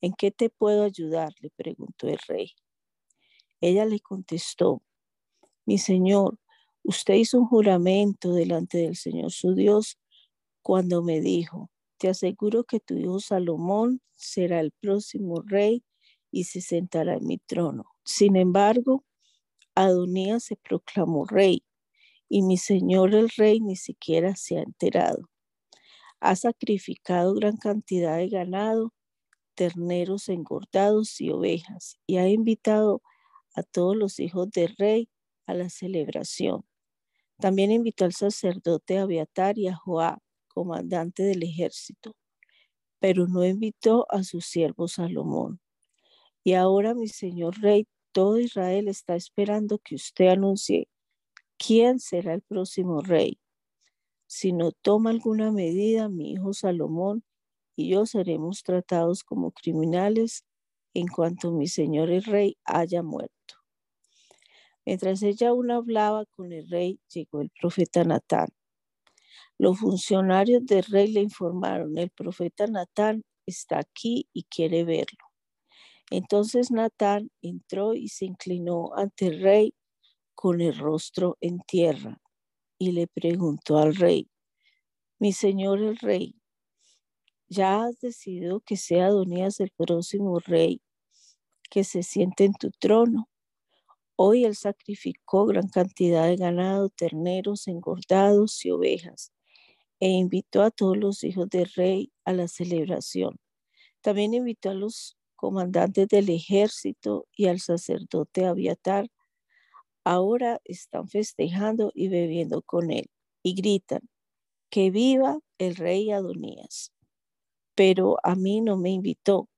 ¿En qué te puedo ayudar? le preguntó el rey. Ella le contestó, mi señor, usted hizo un juramento delante del Señor su Dios cuando me dijo, te aseguro que tu hijo Salomón será el próximo rey y se sentará en mi trono. Sin embargo, Adonías se proclamó rey y mi señor el rey ni siquiera se ha enterado. Ha sacrificado gran cantidad de ganado, terneros engordados y ovejas, y ha invitado a todos los hijos del rey a la celebración. También invitó al sacerdote Abiatar y a Joab, comandante del ejército, pero no invitó a su siervo Salomón. Y ahora, mi señor rey, todo Israel está esperando que usted anuncie quién será el próximo rey. Si no toma alguna medida, mi hijo Salomón y yo seremos tratados como criminales en cuanto mi señor el rey haya muerto. Mientras ella aún hablaba con el rey, llegó el profeta Natán. Los funcionarios del rey le informaron, el profeta Natán está aquí y quiere verlo. Entonces Natán entró y se inclinó ante el rey con el rostro en tierra y le preguntó al rey, mi señor el rey, ¿ya has decidido que sea Adonías el próximo rey que se siente en tu trono? Hoy él sacrificó gran cantidad de ganado, terneros engordados y ovejas, e invitó a todos los hijos del rey a la celebración. También invitó a los comandantes del ejército y al sacerdote Abiatar. Ahora están festejando y bebiendo con él y gritan, que viva el rey Adonías. Pero a mí no me invitó,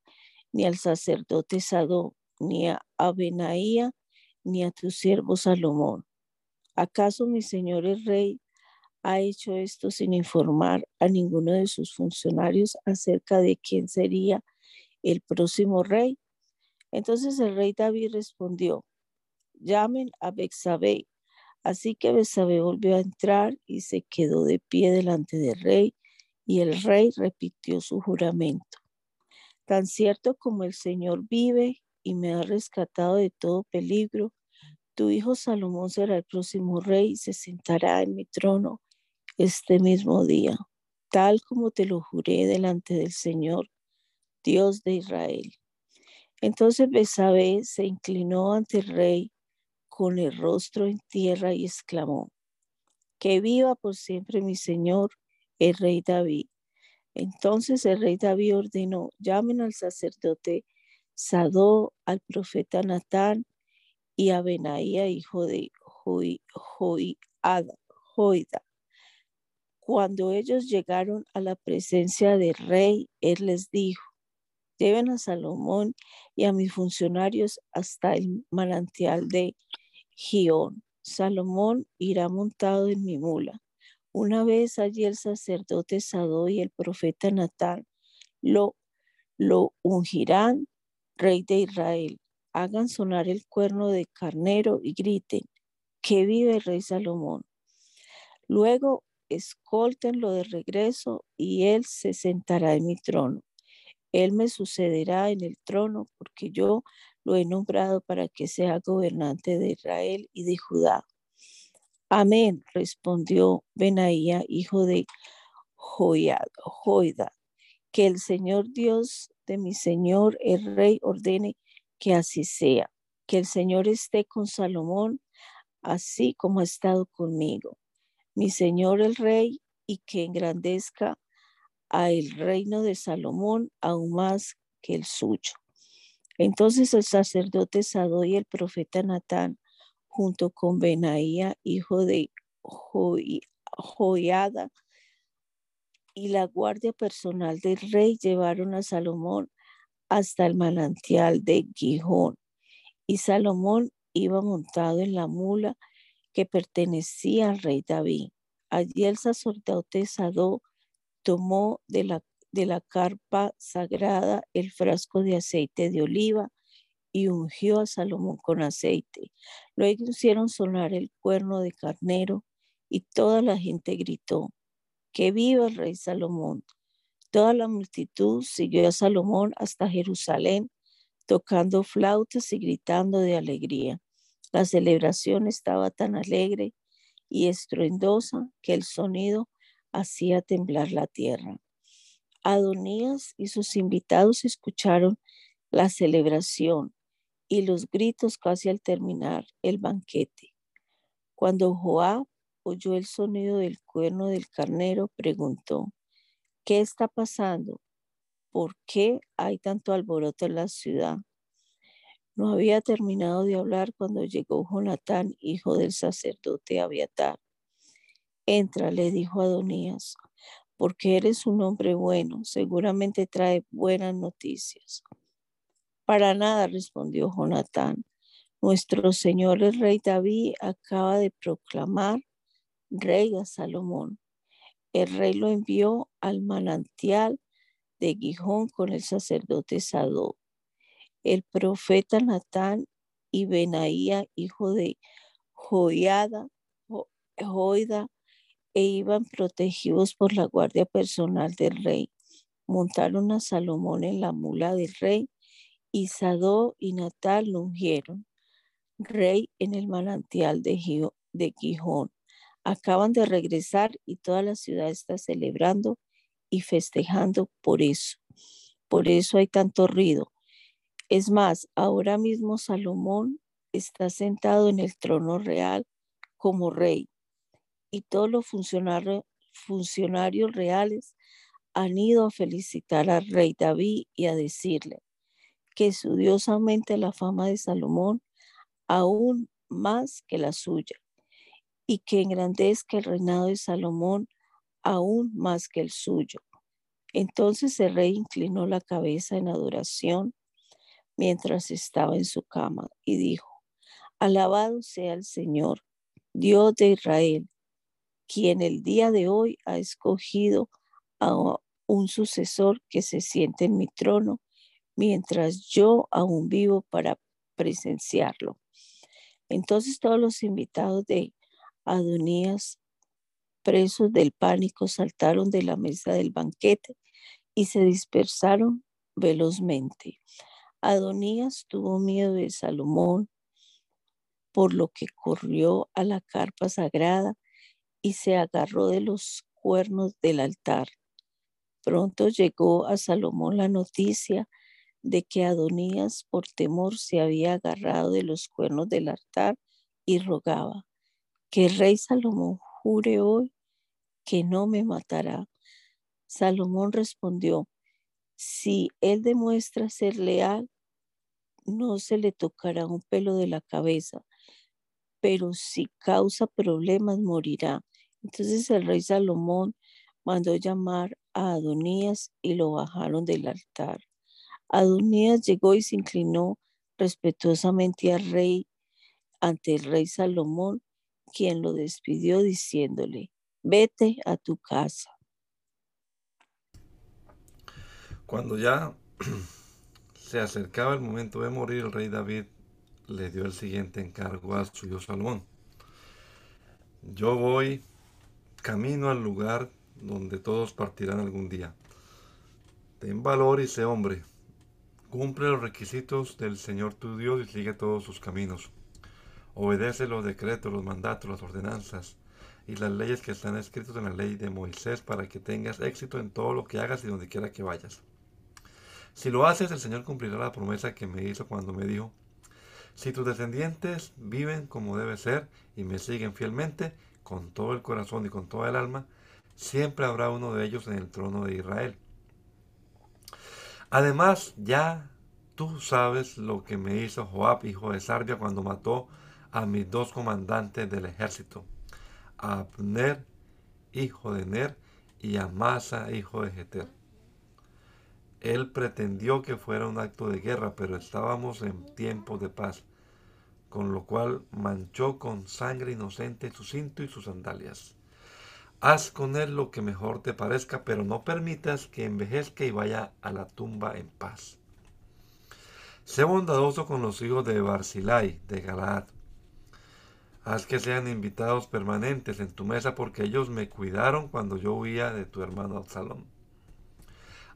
ni al sacerdote Sadó, ni a Abenaía, ni a tu siervo Salomón. ¿Acaso mi señor el rey ha hecho esto sin informar a ninguno de sus funcionarios acerca de quién sería el próximo rey? Entonces el rey David respondió, llamen a Bexabé. Así que Bexabé volvió a entrar y se quedó de pie delante del rey y el rey repitió su juramento. Tan cierto como el Señor vive y me ha rescatado de todo peligro. Tu hijo Salomón será el próximo rey y se sentará en mi trono este mismo día, tal como te lo juré delante del Señor, Dios de Israel. Entonces Besabé se inclinó ante el rey con el rostro en tierra y exclamó, que viva por siempre mi Señor, el rey David. Entonces el rey David ordenó, llamen al sacerdote Sadó, al profeta Natán y a Benaía, hijo de Joida. Cuando ellos llegaron a la presencia del rey, él les dijo, lleven a Salomón y a mis funcionarios hasta el manantial de Gión. Salomón irá montado en mi mula. Una vez allí el sacerdote Sadó y el profeta Natán lo, lo ungirán Rey de Israel, hagan sonar el cuerno de carnero y griten, que vive el rey Salomón. Luego escóltenlo de regreso y él se sentará en mi trono. Él me sucederá en el trono porque yo lo he nombrado para que sea gobernante de Israel y de Judá. Amén, respondió Benaía, hijo de Joida. Que el Señor Dios de mi Señor el Rey ordene que así sea, que el Señor esté con Salomón, así como ha estado conmigo, mi Señor el Rey, y que engrandezca a el reino de Salomón aún más que el suyo. Entonces el sacerdote Sado y el profeta Natán, junto con Benaía, hijo de Joiada, y la guardia personal del rey llevaron a Salomón hasta el manantial de Gijón. Y Salomón iba montado en la mula que pertenecía al rey David. Allí el sacerdote Sadó tomó de la, de la carpa sagrada el frasco de aceite de oliva y ungió a Salomón con aceite. Luego hicieron sonar el cuerno de carnero y toda la gente gritó, que viva el rey Salomón. Toda la multitud siguió a Salomón hasta Jerusalén, tocando flautas y gritando de alegría. La celebración estaba tan alegre y estruendosa que el sonido hacía temblar la tierra. Adonías y sus invitados escucharon la celebración y los gritos casi al terminar el banquete. Cuando Joab oyó el sonido del cuerno del carnero, preguntó, ¿qué está pasando? ¿Por qué hay tanto alboroto en la ciudad? No había terminado de hablar cuando llegó Jonatán, hijo del sacerdote Abiatar. Entra, le dijo Adonías, porque eres un hombre bueno, seguramente trae buenas noticias. Para nada, respondió Jonatán. Nuestro Señor el rey David acaba de proclamar rey a Salomón. El rey lo envió al manantial de Gijón con el sacerdote Sadó. El profeta Natán y Benaía, hijo de Joiada, Joida, e iban protegidos por la guardia personal del rey. Montaron a Salomón en la mula del rey y Sadó y Natal lo ungieron rey en el manantial de, de Gijón. Acaban de regresar y toda la ciudad está celebrando y festejando por eso. Por eso hay tanto ruido. Es más, ahora mismo Salomón está sentado en el trono real como rey y todos los funcionarios, funcionarios reales han ido a felicitar al rey David y a decirle que su Dios aumente la fama de Salomón aún más que la suya y que engrandezca el reinado de Salomón aún más que el suyo. Entonces el rey inclinó la cabeza en adoración mientras estaba en su cama y dijo, Alabado sea el Señor, Dios de Israel, quien el día de hoy ha escogido a un sucesor que se siente en mi trono mientras yo aún vivo para presenciarlo. Entonces todos los invitados de Adonías, presos del pánico, saltaron de la mesa del banquete y se dispersaron velozmente. Adonías tuvo miedo de Salomón, por lo que corrió a la carpa sagrada y se agarró de los cuernos del altar. Pronto llegó a Salomón la noticia de que Adonías por temor se había agarrado de los cuernos del altar y rogaba, que rey Salomón jure hoy que no me matará. Salomón respondió, si él demuestra ser leal, no se le tocará un pelo de la cabeza, pero si causa problemas, morirá. Entonces el rey Salomón mandó llamar a Adonías y lo bajaron del altar. Adonías llegó y se inclinó respetuosamente al rey ante el rey Salomón, quien lo despidió diciéndole, vete a tu casa. Cuando ya se acercaba el momento de morir, el rey David le dio el siguiente encargo a su hijo Salomón. Yo voy camino al lugar donde todos partirán algún día. Ten valor y sé hombre. Cumple los requisitos del Señor tu Dios y sigue todos sus caminos. Obedece los decretos, los mandatos, las ordenanzas y las leyes que están escritas en la ley de Moisés para que tengas éxito en todo lo que hagas y donde quiera que vayas. Si lo haces, el Señor cumplirá la promesa que me hizo cuando me dijo, si tus descendientes viven como debe ser y me siguen fielmente, con todo el corazón y con toda el alma, siempre habrá uno de ellos en el trono de Israel. Además, ya tú sabes lo que me hizo Joab, hijo de Sarbia, cuando mató a mis dos comandantes del ejército, a Abner, hijo de Ner, y a Masa, hijo de Jeter. Él pretendió que fuera un acto de guerra, pero estábamos en tiempo de paz, con lo cual manchó con sangre inocente su cinto y sus sandalias. Haz con él lo que mejor te parezca, pero no permitas que envejezca y vaya a la tumba en paz. Sé bondadoso con los hijos de Barzilai, de Galaad. Haz que sean invitados permanentes en tu mesa, porque ellos me cuidaron cuando yo huía de tu hermano Absalón.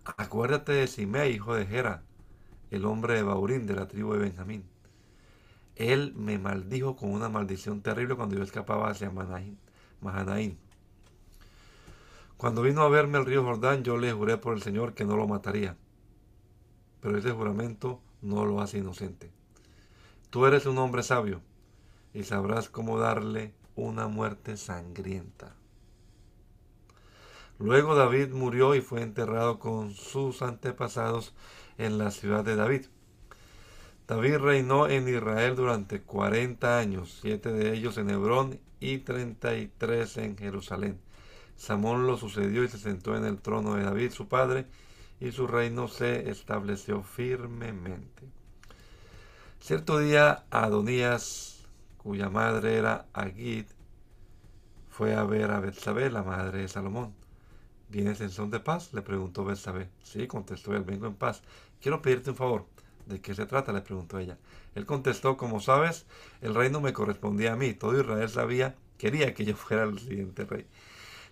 Acuérdate de Simei, hijo de Gera, el hombre de Baurín, de la tribu de Benjamín. Él me maldijo con una maldición terrible cuando yo escapaba hacia Mahanaín. Cuando vino a verme el río Jordán, yo le juré por el Señor que no lo mataría. Pero ese juramento no lo hace inocente. Tú eres un hombre sabio y sabrás cómo darle una muerte sangrienta. Luego David murió y fue enterrado con sus antepasados en la ciudad de David. David reinó en Israel durante 40 años, siete de ellos en Hebrón y 33 en Jerusalén. Samón lo sucedió y se sentó en el trono de David, su padre, y su reino se estableció firmemente. Cierto día Adonías, cuya madre era Agid, fue a ver a Betsabé, la madre de Salomón. ¿Vienes en son de paz? le preguntó Betsabé. Sí, contestó él, vengo en paz. Quiero pedirte un favor. ¿De qué se trata? le preguntó ella. Él contestó, como sabes, el reino me correspondía a mí. Todo Israel sabía, quería que yo fuera el siguiente rey.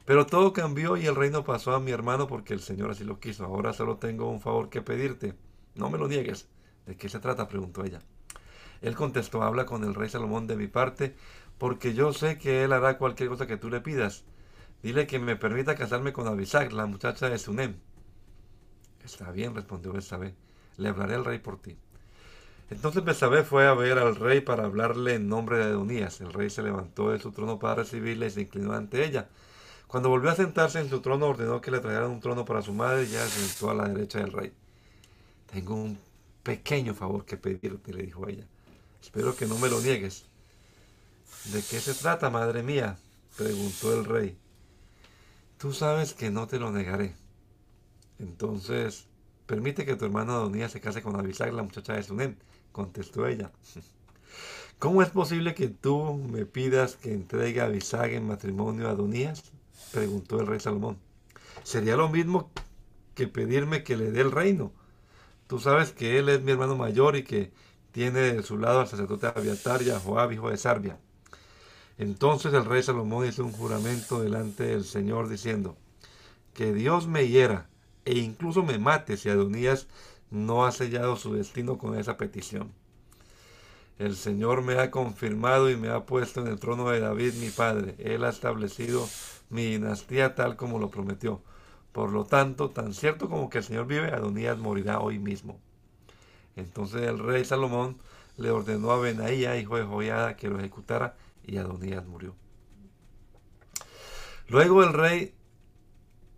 Pero todo cambió y el reino pasó a mi hermano porque el Señor así lo quiso. Ahora solo tengo un favor que pedirte. No me lo niegues. ¿De qué se trata? preguntó ella. Él contestó, habla con el rey Salomón de mi parte, porque yo sé que él hará cualquier cosa que tú le pidas. Dile que me permita casarme con Abisag, la muchacha de Sunem. Está bien, respondió Besabé. Le hablaré al rey por ti. Entonces Besabé fue a ver al rey para hablarle en nombre de Adonías. El rey se levantó de su trono para recibirle y se inclinó ante ella. Cuando volvió a sentarse en su trono, ordenó que le trajeran un trono para su madre y ya se sentó a la derecha del rey. Tengo un pequeño favor que pedirte, le dijo ella. Espero que no me lo niegues. ¿De qué se trata, madre mía? preguntó el rey. Tú sabes que no te lo negaré. Entonces, permite que tu hermano Adonías se case con Abisag, la muchacha de Sunem, contestó ella. ¿Cómo es posible que tú me pidas que entregue a Abisag en matrimonio a Adonías? preguntó el rey Salomón. Sería lo mismo que pedirme que le dé el reino. Tú sabes que él es mi hermano mayor y que tiene de su lado al sacerdote Abiatar y a Joab, hijo de Sarbia. Entonces el rey Salomón hizo un juramento delante del Señor diciendo, que Dios me hiera e incluso me mate si Adonías no ha sellado su destino con esa petición. El Señor me ha confirmado y me ha puesto en el trono de David mi padre. Él ha establecido mi dinastía tal como lo prometió. Por lo tanto, tan cierto como que el Señor vive, Adonías morirá hoy mismo. Entonces el rey Salomón le ordenó a Benaía, hijo de Joiada, que lo ejecutara y Adonías murió. Luego el rey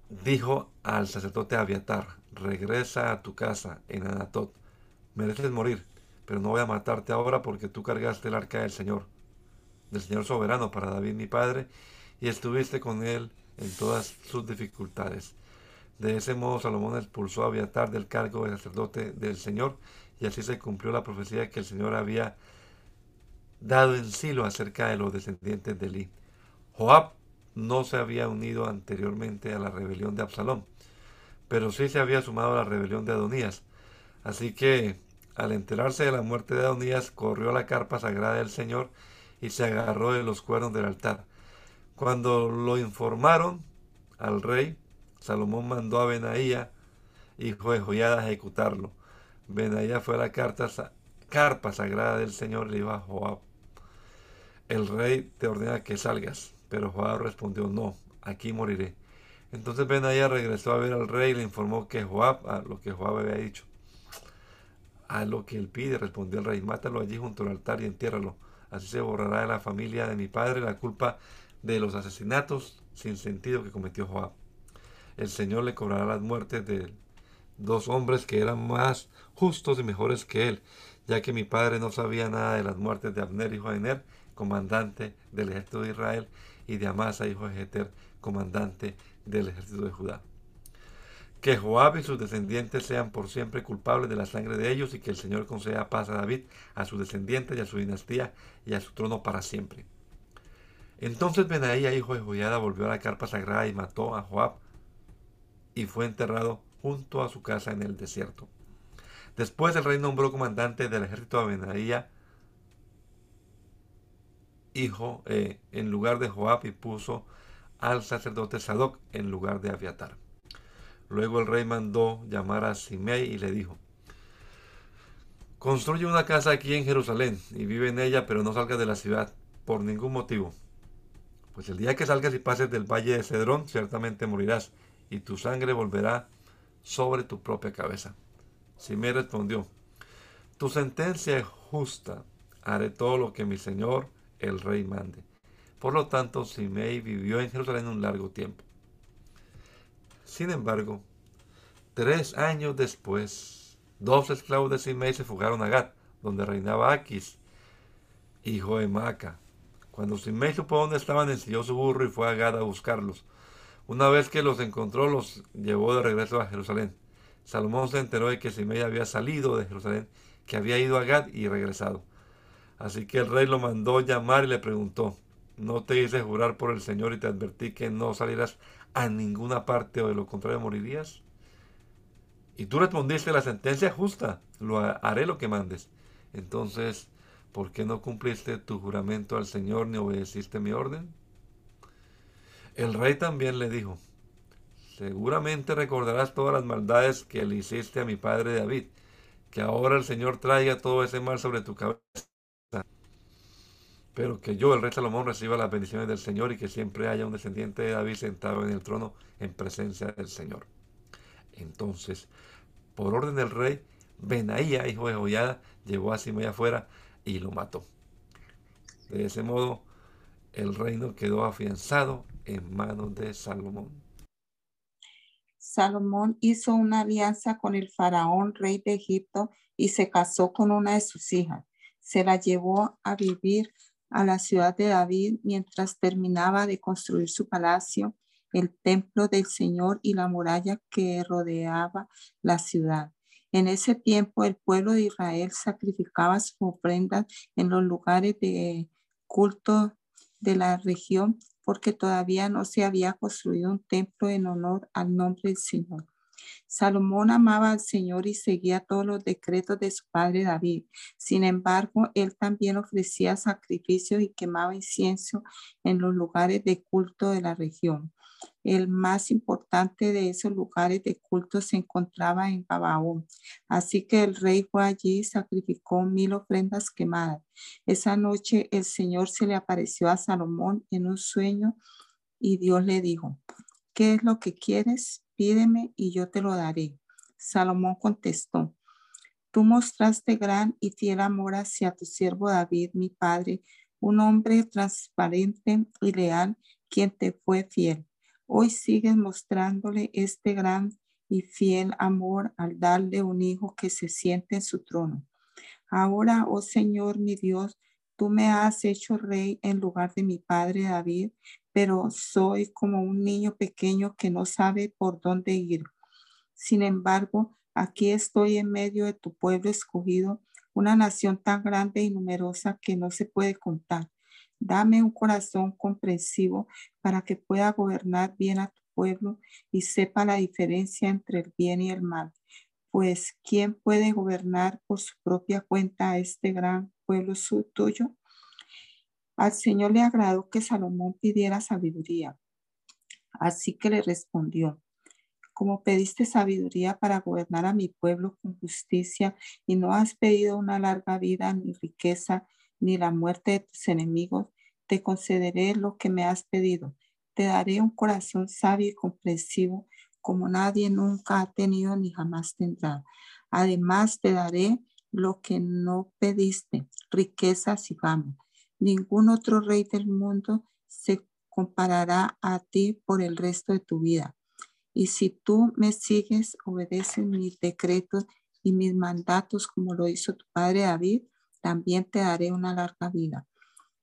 dijo al sacerdote Abiatar, regresa a tu casa en Anatot, mereces morir, pero no voy a matarte ahora porque tú cargaste el arca del Señor, del Señor soberano para David mi padre, y estuviste con él en todas sus dificultades. De ese modo Salomón expulsó a Abiatar del cargo de sacerdote del Señor, y así se cumplió la profecía que el Señor había dado en Silo acerca de los descendientes de Eli. Joab no se había unido anteriormente a la rebelión de Absalón, pero sí se había sumado a la rebelión de Adonías. Así que, al enterarse de la muerte de Adonías, corrió a la carpa sagrada del Señor y se agarró de los cuernos del altar. Cuando lo informaron al rey, Salomón mandó a Benaía, hijo de Joyada, a ejecutarlo. Benaía fue a la carpa sagrada del Señor y le dijo Joab, el rey te ordena que salgas. Pero Joab respondió, no, aquí moriré. Entonces Benaía regresó a ver al rey y le informó que Joab, a lo que Joab había dicho. A lo que él pide, respondió el rey, mátalo allí junto al altar y entiérralo. Así se borrará de la familia de mi padre la culpa de los asesinatos sin sentido que cometió Joab. El Señor le cobrará las muertes de dos hombres que eran más justos y mejores que él, ya que mi padre no sabía nada de las muertes de Abner, hijo de Ner, comandante del ejército de Israel, y de Amasa, hijo de Jeter, comandante del ejército de Judá. Que Joab y sus descendientes sean por siempre culpables de la sangre de ellos y que el Señor conceda paz a David, a sus descendientes y a su dinastía y a su trono para siempre. Entonces Benaía, hijo de Joiada, volvió a la carpa sagrada y mató a Joab y fue enterrado junto a su casa en el desierto. Después el rey nombró comandante del ejército a Benaía hijo eh, en lugar de Joab y puso al sacerdote Sadoc en lugar de Abiatar. Luego el rey mandó llamar a Simei y le dijo, construye una casa aquí en Jerusalén y vive en ella, pero no salgas de la ciudad por ningún motivo. Pues el día que salgas y pases del valle de Cedrón, ciertamente morirás, y tu sangre volverá sobre tu propia cabeza. Simei respondió, tu sentencia es justa, haré todo lo que mi señor el rey mande. Por lo tanto, Simei vivió en Jerusalén un largo tiempo. Sin embargo, tres años después, dos esclavos de Simei se fugaron a Gad, donde reinaba Aquis, hijo de Maca. Cuando Simei supo dónde estaban, ensilló su burro y fue a Gad a buscarlos. Una vez que los encontró, los llevó de regreso a Jerusalén. Salomón se enteró de que Simei había salido de Jerusalén, que había ido a Gad y regresado. Así que el rey lo mandó llamar y le preguntó, ¿no te hice jurar por el Señor y te advertí que no salieras a ninguna parte o de lo contrario morirías? Y tú respondiste la sentencia justa, lo haré lo que mandes. Entonces, ¿por qué no cumpliste tu juramento al Señor ni obedeciste mi orden? El rey también le dijo, seguramente recordarás todas las maldades que le hiciste a mi padre David, que ahora el Señor traiga todo ese mal sobre tu cabeza. Pero que yo, el rey Salomón, reciba las bendiciones del Señor y que siempre haya un descendiente de David sentado en el trono en presencia del Señor. Entonces, por orden del rey, Benaía, hijo de Joyada, llevó a Simei afuera y lo mató. De ese modo, el reino quedó afianzado en manos de Salomón. Salomón hizo una alianza con el faraón, rey de Egipto, y se casó con una de sus hijas. Se la llevó a vivir a la ciudad de David mientras terminaba de construir su palacio el templo del Señor y la muralla que rodeaba la ciudad. En ese tiempo el pueblo de Israel sacrificaba sus ofrendas en los lugares de culto de la región porque todavía no se había construido un templo en honor al nombre del Señor. Salomón amaba al Señor y seguía todos los decretos de su padre David. Sin embargo, él también ofrecía sacrificios y quemaba incienso en los lugares de culto de la región. El más importante de esos lugares de culto se encontraba en Gabaón. Así que el rey fue allí y sacrificó mil ofrendas quemadas. Esa noche el Señor se le apareció a Salomón en un sueño y Dios le dijo, ¿qué es lo que quieres? Pídeme y yo te lo daré. Salomón contestó, Tú mostraste gran y fiel amor hacia tu siervo David, mi padre, un hombre transparente y leal, quien te fue fiel. Hoy sigues mostrándole este gran y fiel amor al darle un hijo que se siente en su trono. Ahora, oh Señor mi Dios, tú me has hecho rey en lugar de mi padre David, pero soy como un niño pequeño que no sabe por dónde ir. Sin embargo, aquí estoy en medio de tu pueblo escogido, una nación tan grande y numerosa que no se puede contar. Dame un corazón comprensivo para que pueda gobernar bien a tu pueblo y sepa la diferencia entre el bien y el mal. Pues, ¿quién puede gobernar por su propia cuenta a este gran pueblo tuyo? Al Señor le agradó que Salomón pidiera sabiduría. Así que le respondió, como pediste sabiduría para gobernar a mi pueblo con justicia y no has pedido una larga vida ni riqueza ni la muerte de tus enemigos, te concederé lo que me has pedido. Te daré un corazón sabio y comprensivo como nadie nunca ha tenido ni jamás tendrá. Además te daré lo que no pediste, riquezas y fama. Ningún otro rey del mundo se comparará a ti por el resto de tu vida. Y si tú me sigues, obedeces mis decretos y mis mandatos como lo hizo tu padre David, también te daré una larga vida.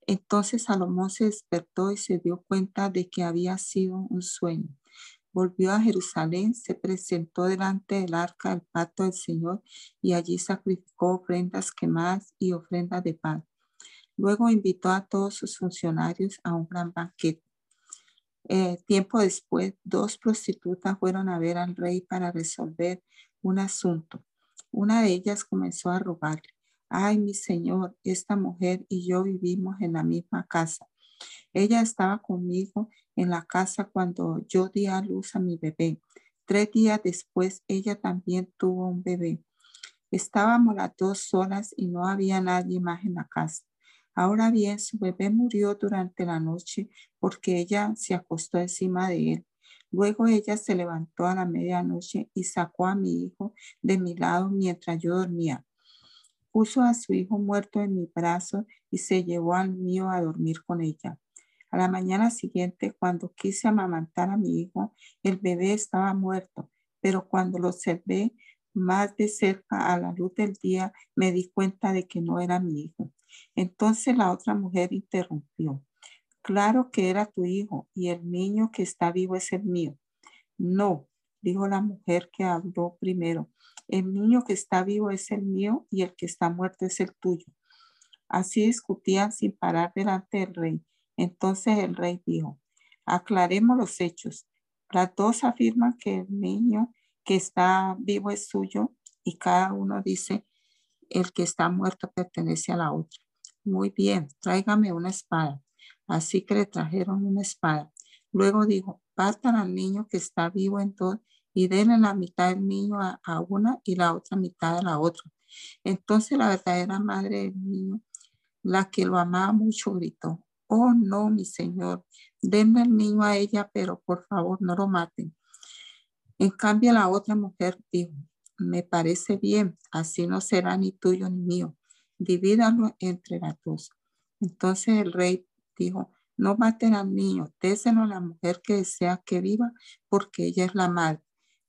Entonces Salomón se despertó y se dio cuenta de que había sido un sueño. Volvió a Jerusalén, se presentó delante del arca del pacto del Señor y allí sacrificó ofrendas quemadas y ofrendas de paz. Luego invitó a todos sus funcionarios a un gran banquete. Eh, tiempo después, dos prostitutas fueron a ver al rey para resolver un asunto. Una de ellas comenzó a rogarle, Ay, mi Señor, esta mujer y yo vivimos en la misma casa. Ella estaba conmigo en la casa cuando yo di a luz a mi bebé. Tres días después, ella también tuvo un bebé. Estábamos las dos solas y no había nadie más en la casa. Ahora bien, su bebé murió durante la noche porque ella se acostó encima de él. Luego ella se levantó a la medianoche y sacó a mi hijo de mi lado mientras yo dormía puso a su hijo muerto en mi brazo y se llevó al mío a dormir con ella. A la mañana siguiente, cuando quise amamantar a mi hijo, el bebé estaba muerto, pero cuando lo observé, más de cerca a la luz del día, me di cuenta de que no era mi hijo. Entonces la otra mujer interrumpió. Claro que era tu hijo y el niño que está vivo es el mío. No, dijo la mujer que habló primero. El niño que está vivo es el mío y el que está muerto es el tuyo. Así discutían sin parar delante del rey. Entonces el rey dijo, aclaremos los hechos. Las dos afirman que el niño que está vivo es suyo y cada uno dice el que está muerto pertenece a la otra. Muy bien, tráigame una espada. Así que le trajeron una espada. Luego dijo, partan al niño que está vivo en dos y denle la mitad del niño a, a, una y la otra mitad a la otra. Entonces la verdadera madre del niño, la que lo amaba mucho, gritó, oh no, mi señor, denme el niño a ella, pero por favor no lo maten. En cambio, la otra mujer dijo, me parece bien, así no será ni tuyo ni mío, divídalo entre las dos. Entonces el rey dijo, no maten al niño, déselo a la mujer que desea que viva, porque ella es la madre.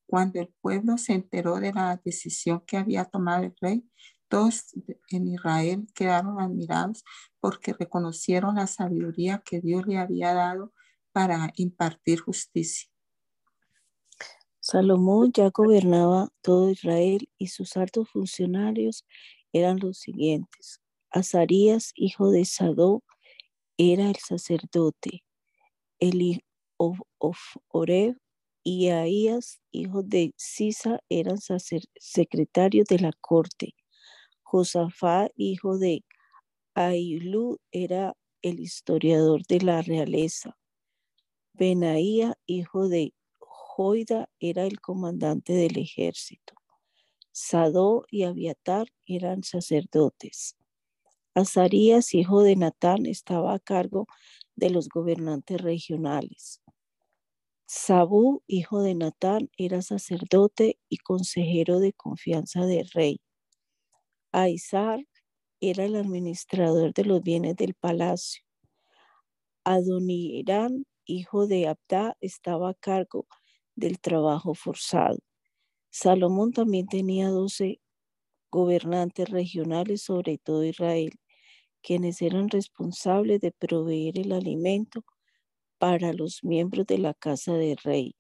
Cuando el pueblo se enteró de la decisión que había tomado el rey, todos en Israel quedaron admirados porque reconocieron la sabiduría que Dios le había dado para impartir justicia. Salomón ya gobernaba todo Israel y sus altos funcionarios eran los siguientes. Azarías, hijo de Sadó, era el sacerdote. Eli of, Oreb y Ahías, hijo de Sisa, eran secretarios de la corte. Josafá, hijo de Ailú, era el historiador de la realeza. Benaía, hijo de Joida era el comandante del ejército. Sadó y Abiatar eran sacerdotes. Azarías, hijo de Natán, estaba a cargo de los gobernantes regionales. Sabú, hijo de Natán, era sacerdote y consejero de confianza del rey. Aizar era el administrador de los bienes del palacio. Adonirán, hijo de Abdá, estaba a cargo del trabajo forzado. Salomón también tenía doce gobernantes regionales sobre todo Israel, quienes eran responsables de proveer el alimento para los miembros de la casa del rey.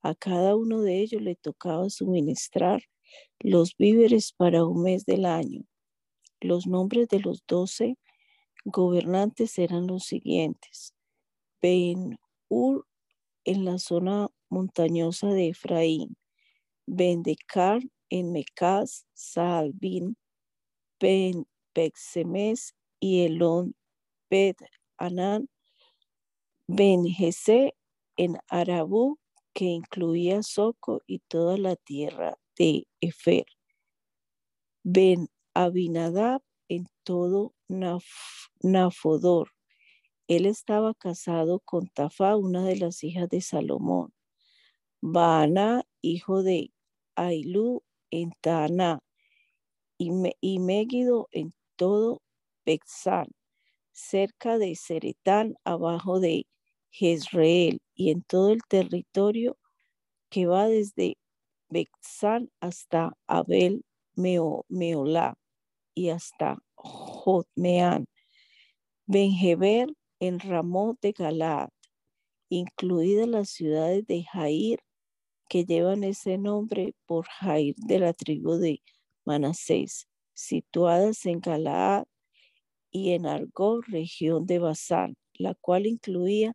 A cada uno de ellos le tocaba suministrar los víveres para un mes del año. Los nombres de los doce gobernantes eran los siguientes. Ben-Ur en la zona montañosa de Efraín, Bendecar en Mecas, Saalbin, Ben Bexemes y Elón Bet Anán, Ben Jese en Arabú, que incluía Soco y toda la tierra de Efer. Ben Abinadab en todo Nafodor. Él estaba casado con Tafá, una de las hijas de Salomón. Baana, hijo de Ailú, en Taná, y, me, Megido en todo Bexán, cerca de Seretán, abajo de Jezreel, y en todo el territorio que va desde Bexán hasta Abel Meolá y hasta Jotmeán. Benjeber en Ramón de Galaad, incluidas las ciudades de Jair, que llevan ese nombre por Jair de la tribu de Manasés, situadas en Galaad y en Argó, región de Basán, la cual incluía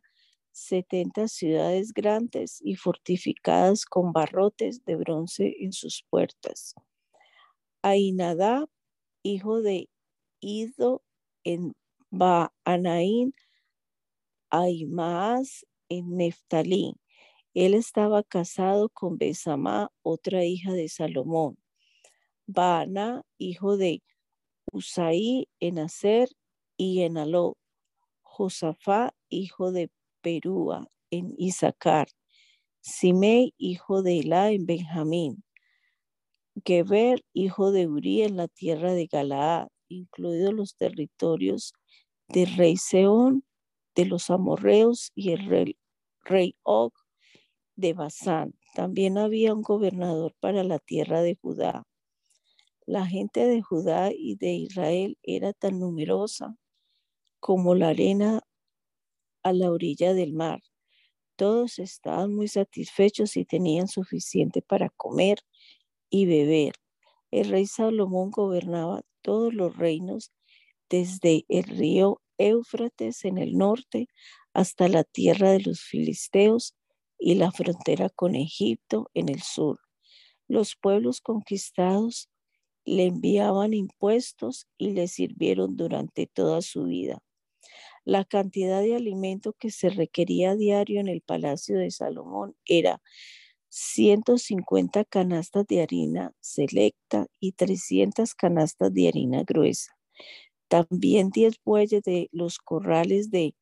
70 ciudades grandes y fortificadas con barrotes de bronce en sus puertas. Ainadab, hijo de Ido en Baanaín, Aimaas en Neftalí, él estaba casado con Besamá, otra hija de Salomón. Baana, hijo de Usaí en Aser y en Aló. Josafá, hijo de Perúa en Isaacar. Simei, hijo de Elá en Benjamín. Geber, hijo de Uri en la tierra de Galaad, incluidos los territorios de rey Seón, de los amorreos y el rey, rey Og de Basán, También había un gobernador para la tierra de Judá. La gente de Judá y de Israel era tan numerosa como la arena a la orilla del mar. Todos estaban muy satisfechos y tenían suficiente para comer y beber. El rey Salomón gobernaba todos los reinos desde el río Éufrates en el norte hasta la tierra de los filisteos y la frontera con Egipto en el sur. Los pueblos conquistados le enviaban impuestos y le sirvieron durante toda su vida. La cantidad de alimento que se requería diario en el palacio de Salomón era 150 canastas de harina selecta y 300 canastas de harina gruesa. También 10 bueyes de los corrales de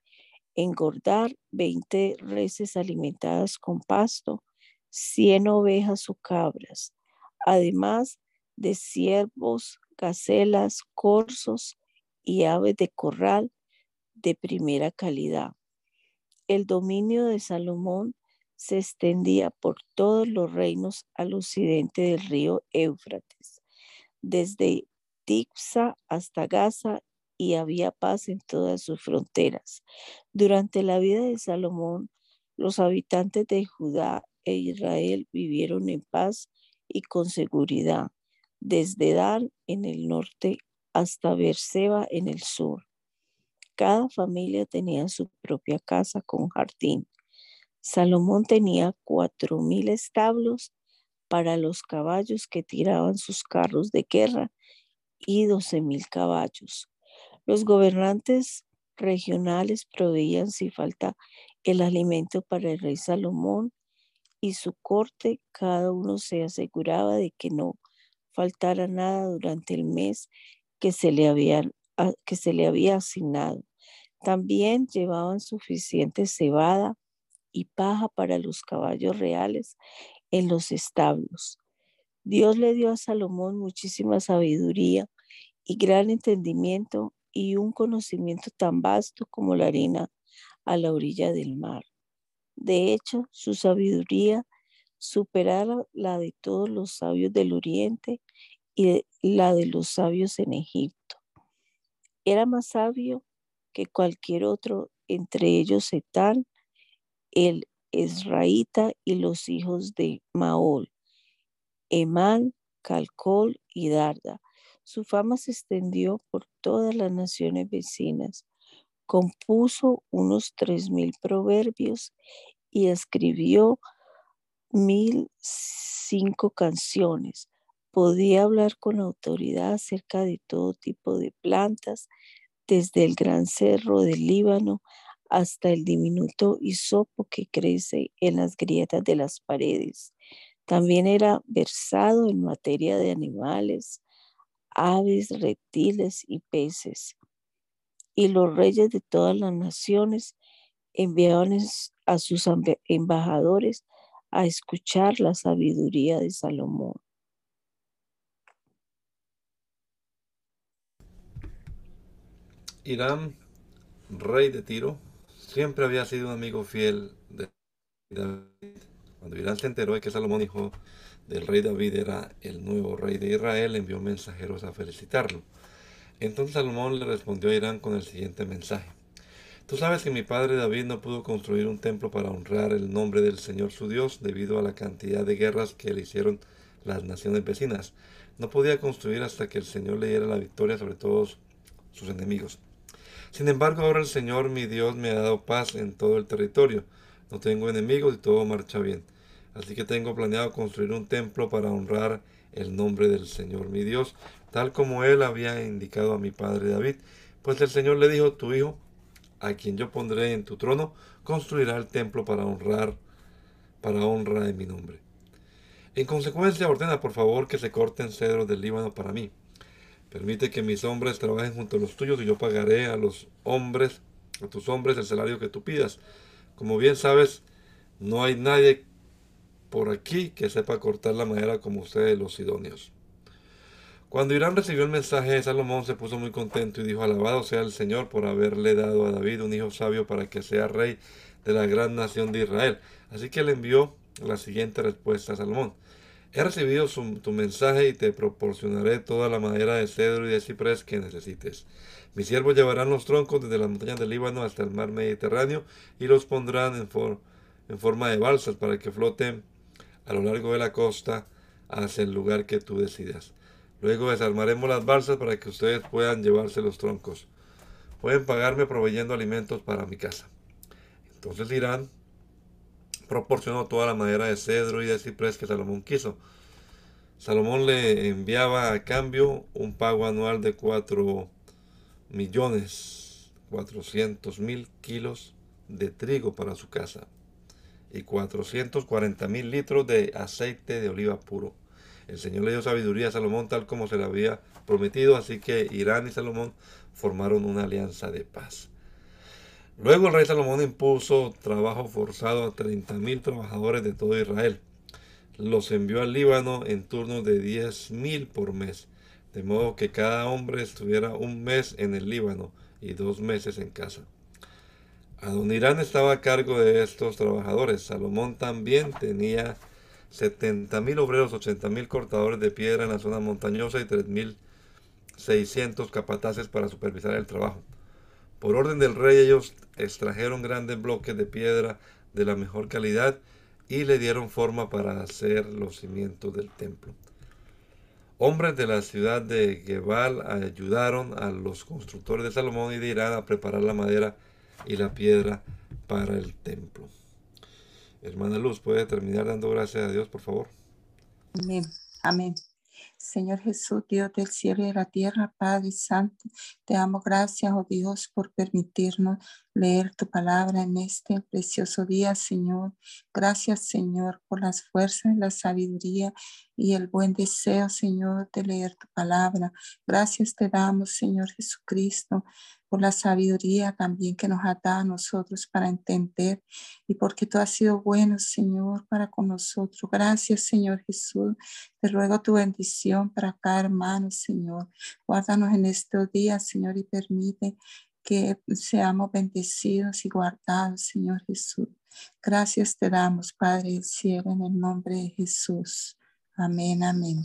engordar, 20 reses alimentadas con pasto, 100 ovejas o cabras, además de ciervos, gacelas, corzos y aves de corral de primera calidad. El dominio de Salomón se extendía por todos los reinos al occidente del río Éufrates, desde Tixa hasta Gaza y había paz en todas sus fronteras. Durante la vida de Salomón, los habitantes de Judá e Israel vivieron en paz y con seguridad, desde Dan en el norte hasta Berseba en el sur. Cada familia tenía su propia casa con jardín. Salomón tenía cuatro mil establos para los caballos que tiraban sus carros de guerra y doce mil caballos. Los gobernantes regionales proveían sin falta el alimento para el rey Salomón y su corte, cada uno se aseguraba de que no faltara nada durante el mes que se le que se le había asignado. También llevaban suficiente cebada y paja para los caballos reales en los establos. Dios le dio a Salomón muchísima sabiduría y gran entendimiento y un conocimiento tan vasto como la arena a la orilla del mar. De hecho, su sabiduría superaba la de todos los sabios del oriente y la de los sabios en Egipto. Era más sabio que cualquier otro, entre ellos Etán, el Esraíta y los hijos de Maol, Emán, Calcol y Darda, su fama se extendió por todas las naciones vecinas. Compuso unos tres mil proverbios y escribió mil cinco canciones. Podía hablar con autoridad acerca de todo tipo de plantas, desde el gran cerro del Líbano hasta el diminuto hisopo que crece en las grietas de las paredes. También era versado en materia de animales, aves, reptiles y peces. Y los reyes de todas las naciones enviaban a sus embajadores a escuchar la sabiduría de Salomón. Irán, rey de Tiro, siempre había sido un amigo fiel de David. Cuando Irán se enteró de que Salomón, hijo del rey David era el nuevo rey de Israel, envió mensajeros a felicitarlo. Entonces Salomón le respondió a Irán con el siguiente mensaje. Tú sabes que mi padre David no pudo construir un templo para honrar el nombre del Señor su Dios debido a la cantidad de guerras que le hicieron las naciones vecinas. No podía construir hasta que el Señor le diera la victoria sobre todos sus enemigos. Sin embargo, ahora el Señor mi Dios me ha dado paz en todo el territorio. No tengo enemigos y todo marcha bien. Así que tengo planeado construir un templo para honrar el nombre del Señor mi Dios, tal como él había indicado a mi padre David. Pues el Señor le dijo, tu hijo, a quien yo pondré en tu trono, construirá el templo para honrar, para honra de mi nombre. En consecuencia, ordena por favor que se corten cedros del Líbano para mí. Permite que mis hombres trabajen junto a los tuyos y yo pagaré a los hombres, a tus hombres, el salario que tú pidas. Como bien sabes, no hay nadie por aquí que sepa cortar la madera como ustedes los idóneos. Cuando Irán recibió el mensaje de Salomón se puso muy contento y dijo, alabado sea el Señor por haberle dado a David un hijo sabio para que sea rey de la gran nación de Israel. Así que le envió la siguiente respuesta a Salomón. He recibido tu mensaje y te proporcionaré toda la madera de cedro y de ciprés que necesites. Mis siervos llevarán los troncos desde las montañas del Líbano hasta el mar Mediterráneo y los pondrán en, en forma de balsas para que floten a lo largo de la costa hacia el lugar que tú decidas. Luego desarmaremos las balsas para que ustedes puedan llevarse los troncos. Pueden pagarme proveyendo alimentos para mi casa. Entonces Irán proporcionó toda la madera de cedro y de ciprés que Salomón quiso. Salomón le enviaba a cambio un pago anual de 4 millones 400 mil kilos de trigo para su casa y 440 mil litros de aceite de oliva puro. El Señor le dio sabiduría a Salomón tal como se le había prometido, así que Irán y Salomón formaron una alianza de paz. Luego el rey Salomón impuso trabajo forzado a 30 mil trabajadores de todo Israel. Los envió al Líbano en turnos de 10 mil por mes, de modo que cada hombre estuviera un mes en el Líbano y dos meses en casa. Adonirán estaba a cargo de estos trabajadores. Salomón también tenía 70 mil obreros, 80 mil cortadores de piedra en la zona montañosa y 3 mil 600 capataces para supervisar el trabajo. Por orden del rey ellos extrajeron grandes bloques de piedra de la mejor calidad y le dieron forma para hacer los cimientos del templo. Hombres de la ciudad de Gebal ayudaron a los constructores de Salomón y de Irán a preparar la madera y la piedra para el templo. Hermana Luz, ¿puede terminar dando gracias a Dios, por favor? Amén. Amén. Señor Jesús, Dios del cielo y de la tierra, Padre Santo, te damos gracias, oh Dios, por permitirnos leer tu palabra en este precioso día, Señor. Gracias, Señor, por las fuerzas, la sabiduría y el buen deseo, Señor, de leer tu palabra. Gracias te damos, Señor Jesucristo, por la sabiduría también que nos ha dado a nosotros para entender y porque tú has sido bueno, Señor, para con nosotros. Gracias, Señor Jesús. Te ruego tu bendición para cada hermano, Señor. Guárdanos en estos días, Señor, y permite que seamos bendecidos y guardados, Señor Jesús. Gracias te damos, Padre del cielo, en el nombre de Jesús. Amén, amén.